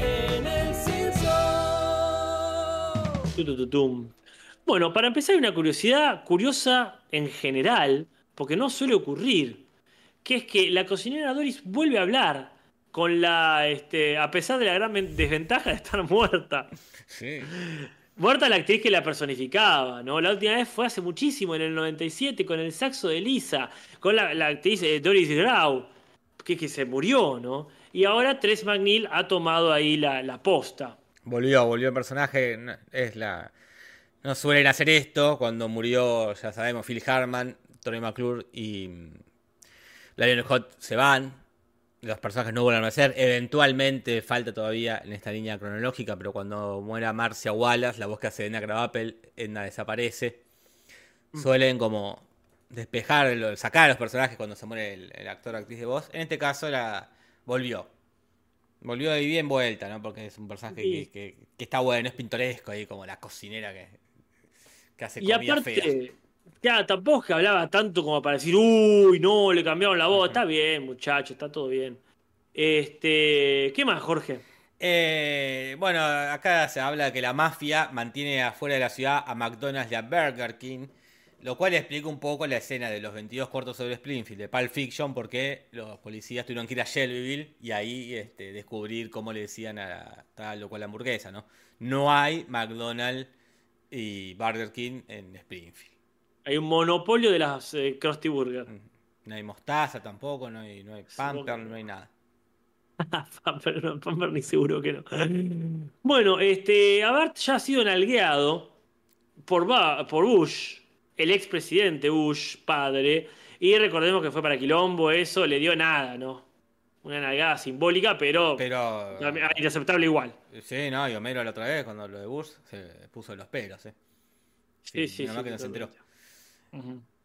En el Simpson. Tu, tu, tu, tum. Bueno, para empezar, hay una curiosidad curiosa en general, porque no suele ocurrir, que es que la cocinera Doris vuelve a hablar con la, este, a pesar de la gran desventaja de estar muerta. Sí. Muerta la actriz que la personificaba, ¿no? La última vez fue hace muchísimo, en el 97, con el saxo de Lisa, con la, la actriz eh, Doris Grau, que, que se murió, ¿no? Y ahora Tres McNeil ha tomado ahí la, la posta. Volvió, volvió el personaje. Es la. No suelen hacer esto. Cuando murió, ya sabemos, Phil Hartman, Tony McClure y mm, Lionel Hot se van. Los personajes no vuelven a nacer. Eventualmente falta todavía en esta línea cronológica, pero cuando muera Marcia Wallace, la voz que hace Edna Krabappel, Edna desaparece. Suelen como despejar, sacar a los personajes cuando se muere el, el actor o actriz de voz. En este caso la volvió. Volvió de bien vuelta, ¿no? Porque es un personaje Sí. que, que- que está bueno, es pintoresco ahí, como la cocinera que, que hace Y comida fea. Ya, tampoco es que hablaba tanto como para decir, uy, no, le cambiaron la voz. Está bien, muchacho, está todo bien. Este, ¿qué más, Jorge? Eh, bueno, acá se habla que la mafia mantiene afuera de la ciudad a McDonald's y a Burger King, lo cual explica un poco la escena de los 22 cuartos sobre Springfield de Pulp Fiction, porque los policías tuvieron que ir a Shelbyville y ahí este, descubrir cómo le decían a tal o cual hamburguesa, ¿no? No hay McDonald's y Burger King en Springfield. Hay un monopolio de las eh, Krusty Burger. No hay mostaza tampoco, no hay, no hay pamper, no. hay nada. Pamper, no, Pamper ni seguro que no. Bueno, este, ya ha sido nalgueado por, Ba- por Bush, el expresidente Bush, padre, y recordemos que fue para Quilombo, eso le dio nada, ¿no? Una nalgada simbólica, pero, Pero... ah, inaceptable igual. Sí, no, y Homero la otra vez, cuando lo de Bush, se puso los pelos, ¿eh? Sí, sí, nada más sí, que no se enteró.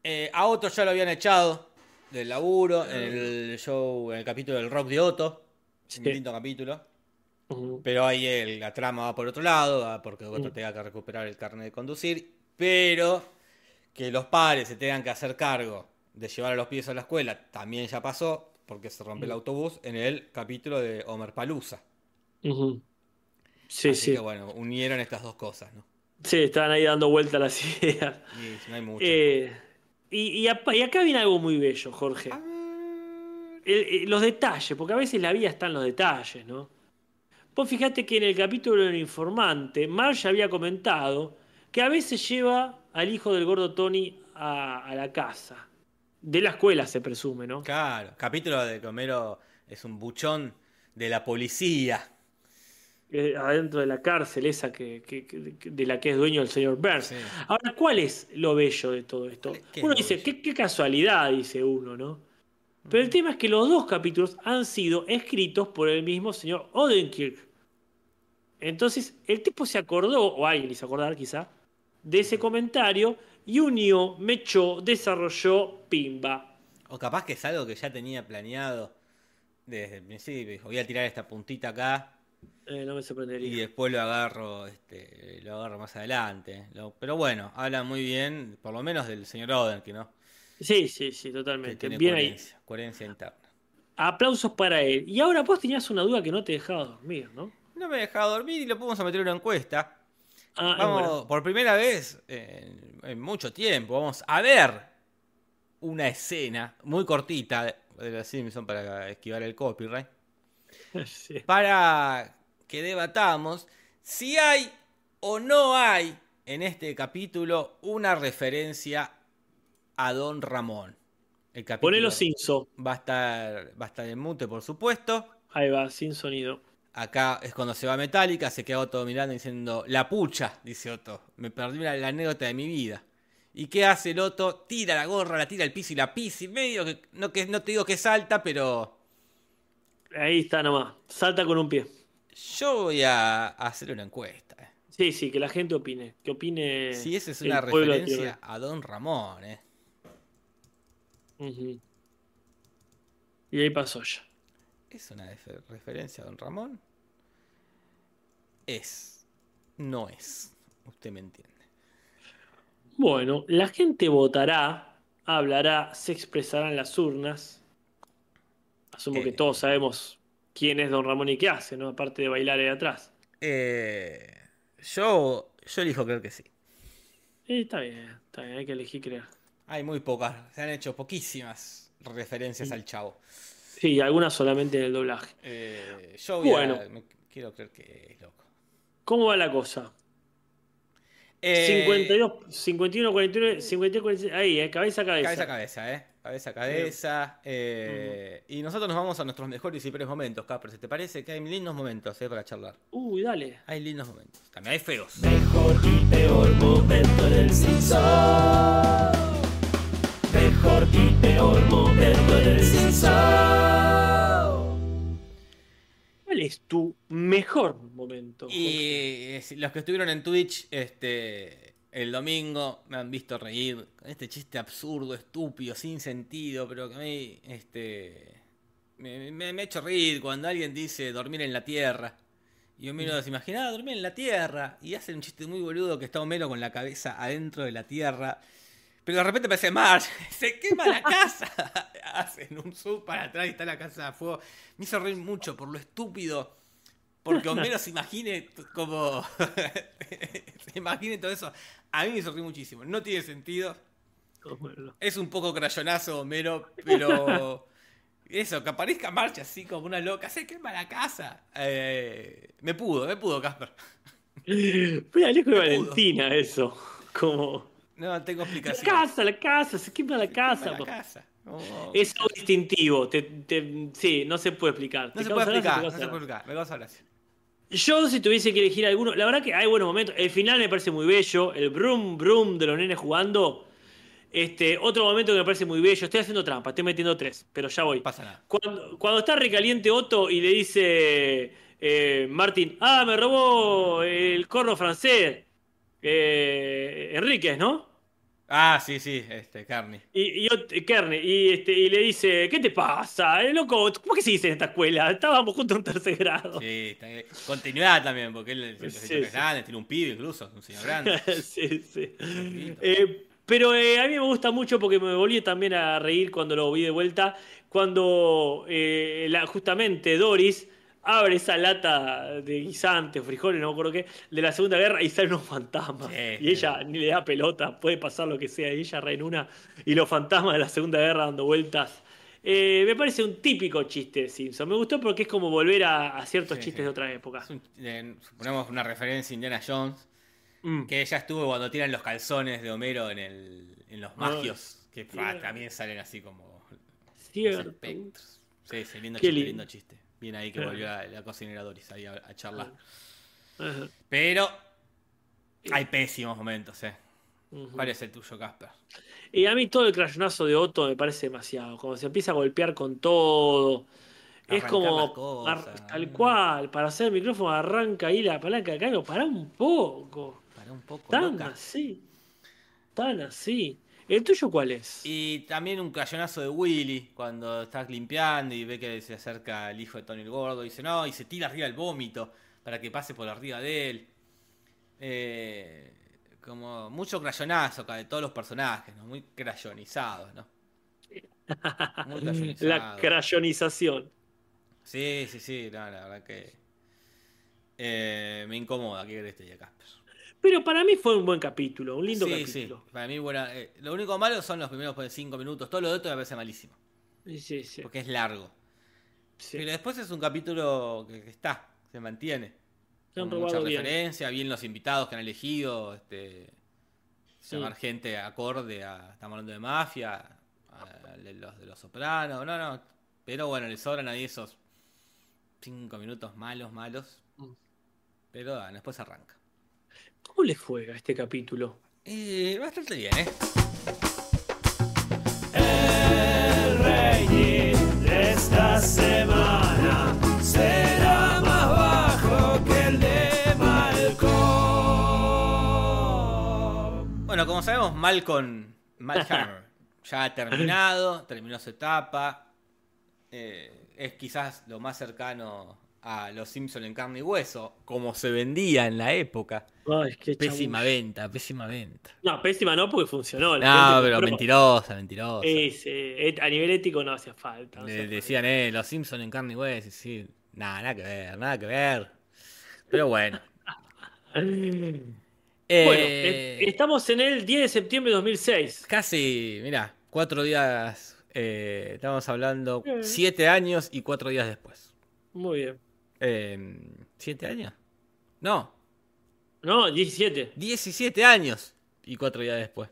Eh, a Otto ya lo habían echado del laburo en el show, en el capítulo del rock de Otto. Un Sí. lindo capítulo. Pero ahí el- la trama va por otro lado, va porque Otto tenga que recuperar el carnet de conducir. Pero que los padres se tengan que hacer cargo de llevar a los pies a la escuela también ya pasó, porque se rompe el autobús en el capítulo de Homer Palusa. Sí, Así sí. que bueno, unieron estas dos cosas, ¿no? Sí, estaban ahí dando vueltas las ideas. Y no hay mucho. Eh, y, y acá viene algo muy bello, Jorge. El- el- los detalles, porque a veces la vida está en los detalles, ¿no? Vos fíjate que en el capítulo del informante, Marge había comentado que a veces lleva al hijo del gordo Tony a, a la casa. De la escuela se presume, ¿no? Claro, capítulo de que Homero es un buchón de la policía. Eh, adentro de la cárcel esa que, que- que- de la que es dueño el señor Burns. Sí. Ahora, ¿cuál es lo bello de todo esto? ¿Qué es Uno dice? ¿qué, qué casualidad, dice uno, ¿no? Pero el tema es que los dos capítulos han sido escritos por el mismo señor Odenkirk. Entonces, el tipo se acordó, o alguien hizo acordar quizá, de ese comentario y unió, mechó, desarrolló, pimba. O capaz que es algo que ya tenía planeado desde el principio. Dijo, voy a tirar esta puntita acá Eh, no me y sorprendería. después lo agarro, este, lo agarro más adelante. Lo- pero bueno, habla muy bien, por lo menos del señor Oden, que no, Sí, sí, sí, totalmente. tiene Bien ahí. coherencia, coherencia interna. Aplausos para él. Y ahora vos tenías una duda que no te dejaba dormir, ¿no? No me he dejado dormir y lo podemos a meter en una encuesta. Ah, Vamos, bueno. por primera vez en, en mucho tiempo, vamos a ver una escena muy cortita de, de los Simpsons para esquivar el copyright. Sí. Para que debatamos si hay o no hay en este capítulo una referencia a Don Ramón. El capítulo Ponelo sin so. va a estar, va a estar en mute, por supuesto. Ahí va, sin sonido. Acá es cuando se va Metallica, se queda Otto mirando diciendo, la pucha, dice Otto, me perdí la anécdota de mi vida. ¿Y qué hace el Otto? Tira la gorra, la tira al piso y la pisa y medio que no, que, no te digo que salta, pero Ahí está nomás. Salta con un pie. yo voy a, hacer una encuesta. eh. Sí, sí, que la gente opine. Que opine. Si esa es una referencia a Don Ramón, eh. Y ahí pasó ya. ¿Es una refer- referencia a Don Ramón? Es. No es. Usted me entiende. Bueno, la gente votará, hablará, se expresará en las urnas. Asumo Eh. que todos sabemos quién es Don Ramón y qué hace, ¿no? Aparte de bailar ahí atrás. Eh, yo, yo elijo creer que sí. Eh, está bien, está bien, hay que elegir creer. Hay muy pocas, se han hecho poquísimas referencias al chavo. Sí, algunas solamente en el doblaje. Eh, yo voy Bueno. a, me- quiero creer que es loco. ¿Cómo va la cosa? Eh, 52, 51, 49, 52, 46. Ahí, eh, cabeza a cabeza. Cabeza a cabeza, ¿eh? Cabeza a cabeza. eh, Y nosotros nos vamos a nuestros mejores y peores momentos, Casper. ¿Se te parece que hay lindos momentos, eh, para charlar? Uy, dale. Hay lindos momentos. También hay feos. Mejor y peor momento del Simpson. Mejor y peor momento del Simpson. ¿Cuál es tu mejor momento? Jorge? Y eh, los que estuvieron en Twitch este, el domingo me han visto reír con este chiste absurdo, estúpido, sin sentido, pero que a mí este, me, me- me ha hecho reír cuando alguien dice dormir en la tierra. Y Homero se imagina, "Ah, dormir en la tierra. Y hacen un chiste muy boludo que está Homero con la cabeza adentro de la tierra. Pero de repente aparece Marge, se quema la casa. Hacen un sub para atrás y está la casa a fuego. Me hizo reír mucho por lo estúpido. Porque Homero se imagine como. se imagine todo eso. A mí me reír muchísimo. No tiene sentido. Es un poco crayonazo, Homero, pero. Eso, que aparezca Marge así como una loca. Se quema la casa. Eh, me pudo, me pudo, Casper. Fue Alejo de Valentina eso. Como. No tengo La explicación. casa, la casa, se quema la casa. Quema la casa. Oh. Es algo distintivo. Te, te- sí, no se puede explicar. No ¿Te se puede explicar, ¿Te no se puede explicar. Me causa gracia. Yo, si tuviese que elegir alguno, la verdad que hay buenos momentos. El final me parece muy bello. El brum brum de los nenes jugando. Este, otro momento que me parece muy bello. Estoy haciendo trampa, estoy metiendo tres, pero ya voy. Pasa nada. Cuando, cuando está recaliente Otto y le dice eh, Martín, ah, me robó el corno francés. Eh, Enríquez, ¿no? Ah, sí, sí, este, Carney. Y, y, Ot- Kearney, y, este, y le dice, ¿qué te pasa? Eh, loco, ¿cómo que se dice en esta escuela? Estábamos juntos en tercer grado. Sí, está. Continuidad también, porque él Sí, es sí. grande, tiene un pibe incluso, un señor grande. sí, sí. Eh, pero eh, a mí me gusta mucho porque me volví también a reír cuando lo vi de vuelta. Cuando eh, la- justamente Doris abre esa lata de guisantes, frijoles, no me acuerdo qué, de la Segunda Guerra y salen unos fantasmas. Sí, y ella sí. ni le da pelota, puede pasar lo que sea. Y ella re en una y los fantasmas de la Segunda Guerra dando vueltas. Eh, me parece un típico chiste de Simpson. Me gustó porque es como volver a, a ciertos Sí, chistes de otra época. Un- eh, suponemos una referencia a Indiana Jones, Mm. que ella estuvo cuando tiran los calzones de Homero en, el, en los magios, que también salen así como los Cierto. espectros. Sí, lindo chiste, lindo chiste. Bien ahí que volvió la, la cocinera Doris ahí a, a charlar. Ajá. Pero hay pésimos momentos, ¿eh? Ujú. ¿Cuál es el tuyo, Casper? Y a mí todo el crayonazo de Otto me parece demasiado. Cuando se empieza a golpear con todo. Es como. tal cual. Para hacer el micrófono arranca ahí la palanca de cambio. Para un poco. Para un poco Tan loca. así. Tan así. ¿El tuyo cuál es? Y también un cañonazo de Willy cuando estás limpiando y ve que se acerca el hijo de Tony el Gordo y dice no, y se tira arriba el vómito para que pase por arriba de él. Eh, como mucho crayonazo acá de todos los personajes, ¿no? Muy crayonizados, ¿no? Muy La crayonización. Sí, sí, sí, no, la verdad que eh, me incomoda, ¿qué querés que te diga, Casper? Pero para mí fue un buen capítulo, un lindo sí, capítulo. sí, para mí, buena, eh, lo único malo son los primeros 5 minutos, todo lo otro me parece malísimo, Sí, sí, porque es largo. sí. Pero después es un capítulo que, que está, se mantiene. Se han con mucha bien. referencia, bien los invitados que han elegido, este, llamar gente acorde a, estamos hablando de mafia, a, de los de los sopranos, no, no, pero bueno, le sobran ahí esos 5 minutos malos, malos, Mm. pero ah, después arranca. ¿Cómo le fue a este capítulo? Eh, bastante bien, ¿eh? El rating de esta semana será más bajo que el de Malcolm. Bueno, como sabemos, Malcolm, Malhammer ya ha terminado, terminó su etapa. eh, es quizás lo más cercano a los Simpson en carne y hueso, como se vendía en la época. Ay, qué Pésima venta, pésima venta. No, pésima no, porque funcionó. la No, pero compró. mentirosa, mentirosa. Es, eh, a nivel ético no hacía falta. no Le hacía decían, eh, los Simpson en carne y hueso. y sí, nada, nada que ver, nada que ver. Pero bueno. falta. Eh, Bueno, eh, estamos en el 10 de septiembre de 2006. Casi, mira, cuatro días. eh, estamos hablando siete años y cuatro días después. Muy bien. Eh, ¿Siete años? No, No, 17. 17 años y cuatro días después.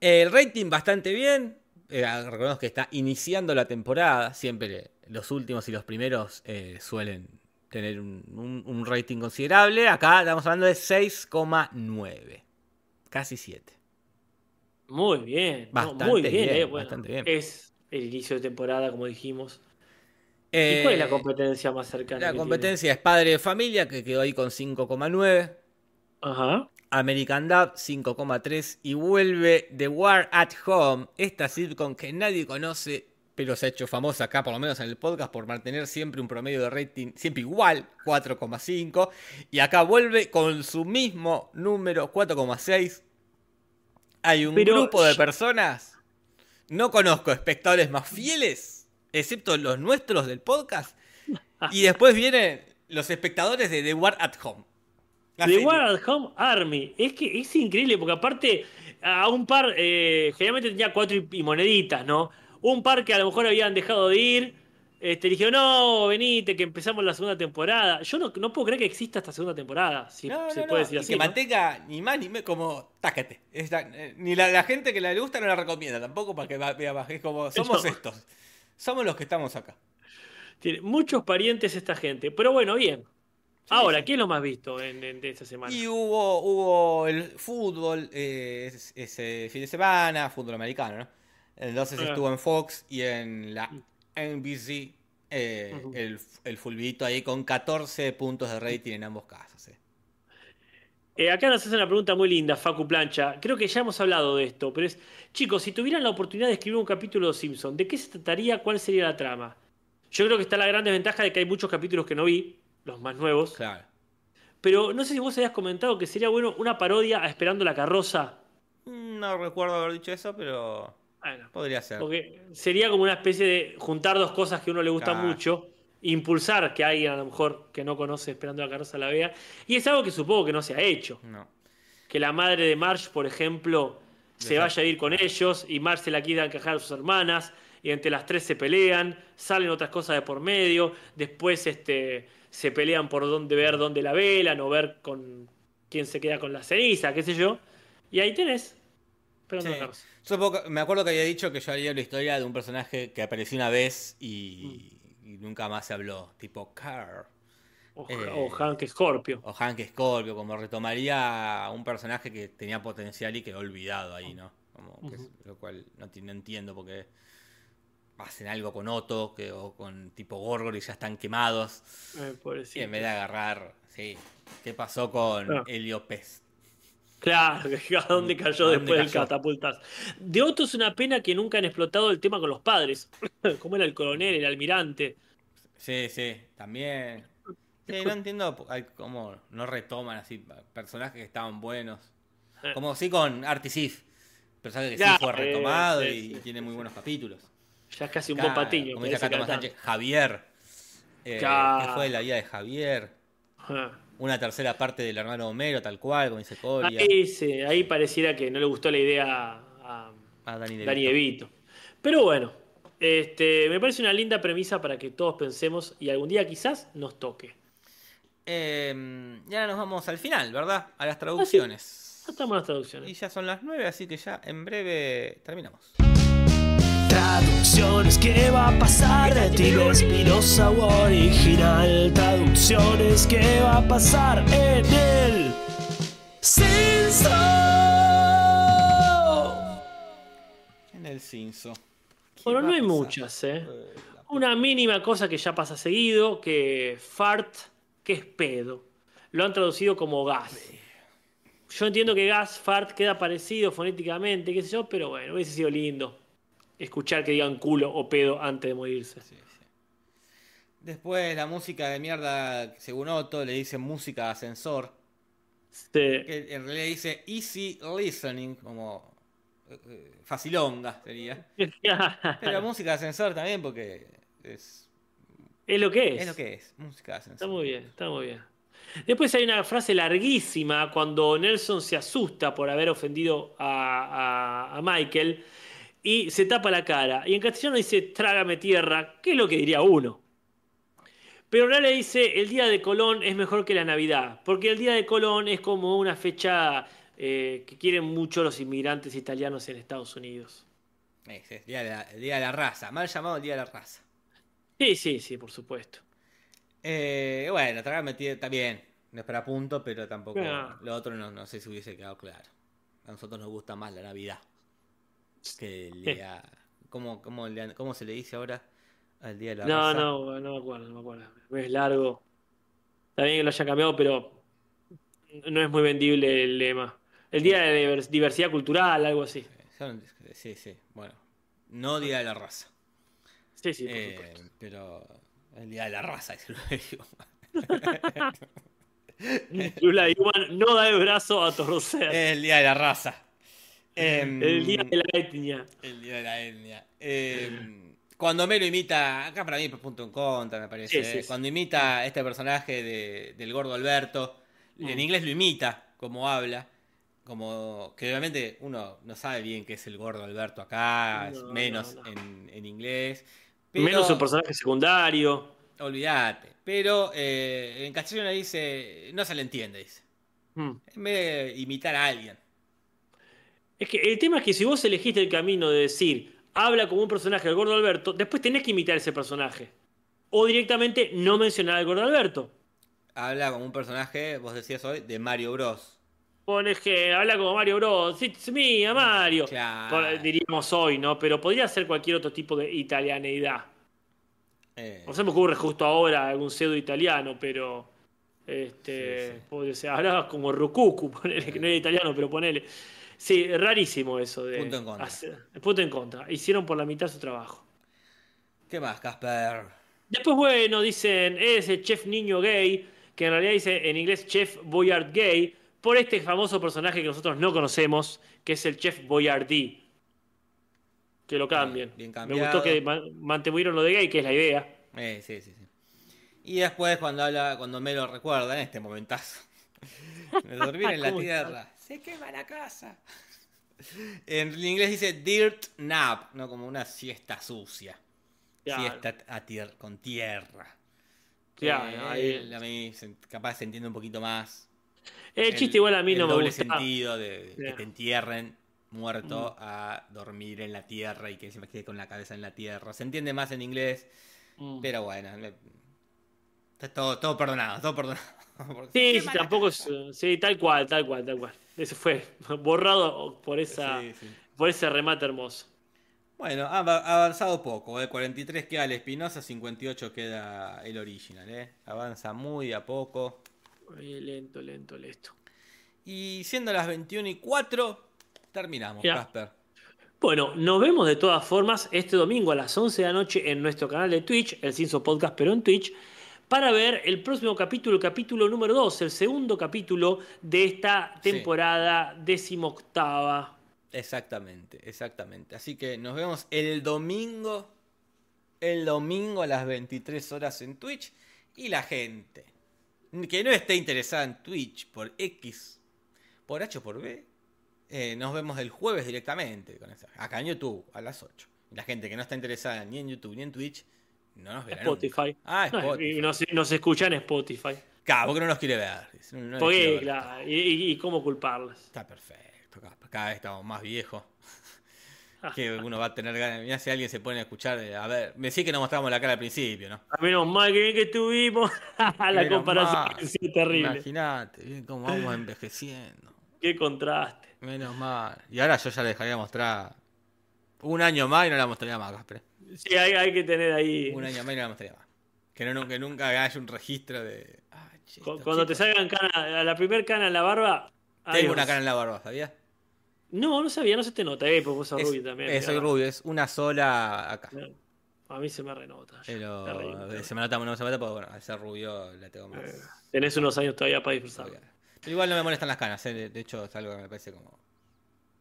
El rating bastante bien. Eh, recordemos que está iniciando la temporada. Siempre los últimos y los primeros eh, suelen tener un, un- un rating considerable. Acá estamos hablando de 6,9. Casi 7. Muy bien. no, muy bien, bien, eh, bueno, bastante bien. Es el inicio de temporada, como dijimos. ¿Y Eh, cuál es la competencia más cercana? La competencia es Padre de Familia, que quedó ahí con 5,9. tiene? Ajá. American Dad 5,3 y vuelve The War at Home, esta sitcom que nadie conoce, pero se ha hecho famosa acá, por lo menos en el podcast, por mantener siempre un promedio de rating siempre igual, 4,5. Y acá vuelve con su mismo número, 4,6. Hay un Pero- grupo de personas, no conozco espectadores más fieles, excepto los nuestros del podcast. Y después vienen los espectadores de The War at Home. The serie. War at Home Army. Es que es increíble, porque aparte, a un par, eh, generalmente tenía cuatro y, y moneditas, ¿no? Un par que a lo mejor habían dejado de ir. Este, dijeron, no, venite, que empezamos la segunda temporada. Yo no, no puedo creer que exista esta segunda temporada, si No, se no, puede no, decir y así. que mantenga ni más ni menos como tácate. Eh, ni la, la gente que la le gusta no la recomienda tampoco para que vea. Es como, somos estos. Somos los que estamos acá. Tiene muchos parientes esta gente. Pero bueno, bien. Ahora, ¿qué es lo más visto en, en- de esta semana? Y hubo, hubo el fútbol eh, es- ese fin de semana, fútbol americano, ¿no? Entonces Ah. estuvo en Fox y en la NBC eh, el, el fulbito ahí con 14 puntos de rating en ambos casos. eh. Eh, acá nos hace una pregunta muy linda, Facu Plancha. Creo que ya hemos hablado de esto, pero es, chicos, si tuvieran la oportunidad de escribir un capítulo de Simpson, ¿de qué se trataría? ¿Cuál sería la trama? Yo creo que está la gran desventaja de que hay muchos capítulos que no vi, los más nuevos, Claro. pero no sé si vos habías comentado que sería bueno una parodia a Esperando la carroza. No recuerdo haber dicho eso, pero Bueno, podría ser. porque sería como una especie de juntar dos cosas que a uno le gustan Claro. mucho, impulsar que alguien a lo mejor que no conoce Esperando la carroza la vea, y es algo que supongo que no se ha hecho. No. que la madre de Marge, por ejemplo, se vaya a ir con ellos y Marge se la quiera encajar a sus hermanas y entre las tres se pelean, salen otras cosas de por medio, después este, se pelean por dónde ver dónde la velan o ver con quién se queda con la ceniza, qué sé yo. Y ahí tenés. Sí. Supongo- me acuerdo que había dicho que yo haría la historia de un personaje que apareció una vez y, y nunca más se habló, tipo Carr O, Eh, o Hank Scorpio. o Hank Scorpio, como retomaría a un personaje que tenía potencial y quedó olvidado ahí, ¿no? Como que es- lo cual no, ti- no entiendo porque hacen algo con Otto que, o con tipo Gorgor y ya están quemados. Eh, Y en vez de agarrar, sí. ¿Qué pasó con Ah. Helio Pest? Claro, a dónde cayó ¿A dónde después del cayó? catapultas. De Otto es una pena que nunca han explotado el tema con los padres. Como era el coronel, el almirante. Sí, sí, también. Sí, no entiendo cómo no retoman así personajes que estaban buenos. Eh. Como sí con Artisif. Personaje que sí fue retomado eh, y, sí, sí, tiene muy buenos capítulos. Ya es casi un Acá, buen patiño. Como dice Javier. Eh, Claro. que fue la vida de Javier. Ajá. Una tercera parte del hermano Homero, tal cual, como dice Coria. Ahí, sí, ahí pareciera que no le gustó la idea a a Dani Evito. Pero bueno, este, me parece una linda premisa para que todos pensemos y algún día quizás nos toque. Eh, y ahora nos vamos al final, ¿verdad? A las traducciones. Ya estamos en las Y traducciones. ya son las nueve, así que ya en breve terminamos. Traducciones, ¿qué va a pasar de ti? Espinosa o original. Traducciones, ¿qué va a pasar en el censo? En el Cinso. ¿Qué Bueno, no hay muchas, ¿eh? Eh, Una mínima cosa que ya pasa seguido, que fart, que es pedo. Lo han traducido como gas. Yo entiendo que gas, fart queda parecido fonéticamente, qué sé yo, pero bueno, hubiese sido lindo escuchar que digan culo o pedo antes de morirse. Sí, sí. Después la música de mierda, según Otto, le dice música de ascensor. Que en realidad dice easy listening, como eh, eh, facilonga sería. Pero música de ascensor también porque es, es lo que es. es lo que es, música de ascensor. Está muy bien, está muy bien. Después hay una frase larguísima cuando Nelson se asusta por haber ofendido a, a- a Michael y se tapa la cara. Y en castellano dice, trágame tierra, que es lo que diría uno. Pero ahora le dice, el día de Colón es mejor que la Navidad, porque el día de Colón es como una fecha eh, que quieren mucho los inmigrantes italianos en Estados Unidos. Es, es día de la- el día de la raza, mal llamado el día de la raza. Sí, sí, sí, por supuesto. Eh, bueno, trágame tierra está bien, no es para punto, pero tampoco. No. Lo otro no, no sé si hubiese quedado claro. A nosotros nos gusta más la Navidad que el día. ¿Cómo, cómo, le- cómo se le dice ahora al día de la No, raza? no, no me acuerdo, no me acuerdo. Es largo. Está bien que lo haya cambiado, pero no es muy vendible el lema. El día de divers- diversidad cultural, algo así. Sí, sí, bueno. No día de la raza. Sí, sí, por Eh, supuesto. pero el día de la raza, es digo. Lula Human no da el brazo a torcer. El día de la raza. Em, el día de la etnia. El día de la etnia. Em, cuando Mero imita, acá para mí es punto en contra, me parece. Sí, sí, eh, sí. Cuando imita a este personaje de- del gordo Alberto, en Mm. inglés lo imita, como habla. Como que obviamente uno no sabe bien qué es el gordo Alberto acá, es menos no, no. En, en inglés. Pero, Menos un personaje secundario. Olvídate. Pero eh, en castellano dice, no se le entiende, dice. Mm. En vez de imitar a alguien. Es que el tema es que si vos elegiste el camino de decir, habla como un personaje del gordo Alberto, después tenés que imitar ese personaje. O directamente no mencionar al gordo Alberto. Habla como un personaje, vos decías hoy, de Mario Bros. Pones que habla como Mario Bros. It's me, a Mario. Claro. Diríamos hoy, ¿no? Pero podría ser cualquier otro tipo de italianeidad. Eh, No se me ocurre justo ahora algún pseudo italiano, pero. Este. Sí, sí. puede ser- hablaba como Rucucu, ponele, que no era italiano, pero ponele. Sí, rarísimo eso de. Punto en contra. hacer- punto en contra. Hicieron por la mitad su trabajo. ¿Qué más, Casper? Después, bueno, dicen, es el chef niño gay, que en realidad dice en inglés chef Boyard gay, por este famoso personaje que nosotros no conocemos, que es el chef Boyardee. Que lo cambien. Bien, bien Me gustó que man- mantuvieron lo de gay, que es la idea. Eh, sí, sí, sí. Y después cuando habla, cuando me lo recuerda en este momentazo. Me dormir en la ¿Cómo tierra. Se quema la casa. En inglés dice dirt nap, no como una siesta sucia. Claro. Siesta a tier- con tierra. Claro, Eh, ahí- él a mí se- capaz se entiende un poquito más. El chiste igual a mí el no me doble gusta. sentido de que te entierren muerto a dormir en la tierra y que se me quede con la cabeza en la tierra. Se entiende más en inglés, Mm. pero bueno, le- está todo, todo perdonado, todo perdonado. Sí, sí, tampoco es. casa. Sí, tal cual, tal cual, tal cual. Ese fue borrado por esa, Sí, sí. por ese remate hermoso. Bueno, ha av- avanzado poco, ¿eh? 43 queda el Espinosa, 58 queda el original, ¿eh? Avanza muy a poco. Lento, lento, lento. Y siendo las 21 y 4, terminamos, Ya. Casper. Bueno, nos vemos de todas formas este domingo a las 11 de la noche en nuestro canal de Twitch, el Cinso Podcast, pero en Twitch, para ver el próximo capítulo, el capítulo número 2, el segundo capítulo de esta Sí. temporada decimoctava. Exactamente, exactamente. Así que nos vemos el domingo. El domingo a las 23 horas en Twitch. Y la gente que no esté interesada en Twitch por X, por H o por B, eh, nos vemos el jueves directamente. Con esa, acá en YouTube a las 8. Y la gente que no está interesada ni en YouTube ni en Twitch, no nos verá. Spotify. Nunca. Ah, Spotify. No, nos, nos escucha en Spotify. Claro, porque no nos quiere ver. No, no Porque, quiere ver. claro, y, y cómo culparlas. Está perfecto. Cada, cada vez estamos más viejos. que uno va a tener ganas. Mira si alguien se pone a escuchar. eh, A ver, me sí que nos mostramos la cara al principio, ¿no? A menos mal que bien que estuvimos. la Menos comparación es terrible. Imagínate, bien cómo vamos envejeciendo. Qué contraste. Menos mal. Y ahora yo ya le dejaría mostrar un año más y no la mostraría más, Gasper. Sí, hay, hay que tener ahí. Un año más y la mostraría más. Que, no, que nunca haya un registro de. Ah, che, Cuando te chicos- salgan cana, a la primer cana en la barba. Tengo adiós. una cara en la barba, ¿sabías? No, no sabía, no se te nota, eh, porque vos sos Es- rubio también. eh, soy rubio, es una sola acá. A mí se me renota. Pero terrible. se me nota, no se me nota porque, bueno, al ser rubio la tengo más. Eh, Tenés unos años todavía para disfrutar. Pero igual no me molestan las canas, eh, de- de hecho es algo que me parece como.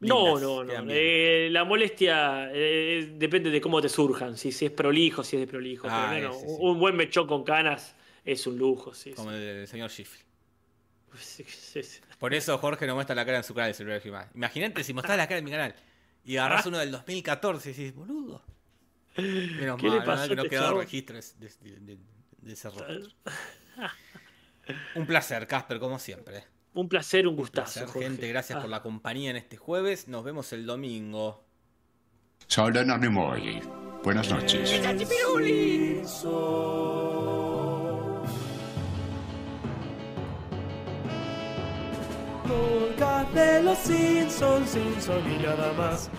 No, no, no. Eh, la molestia eh, depende de cómo te surjan. Si, si es prolijo, si es de prolijo. Ah, pero sí. un buen mechón con canas es un lujo. Sí, Como el del señor sí, sí. Por eso Jorge no muestra la cara en su canal de celular Gimás. Imagínate si mostrás la cara en mi canal y agarrás uno del 2014 y decís, boludo. Menos ¿Qué le mal, pasó a no, no este quedó registro de, de- de- de ese rostro. Un placer, Casper, como siempre. Un placer, un Un gustazo. placer, Jorge. gente. Gracias Ah, por la compañía en este jueves. Nos vemos el domingo. Soy Anónimo y buenas noches. Podcast de los Simpsons, Simpson y nada más.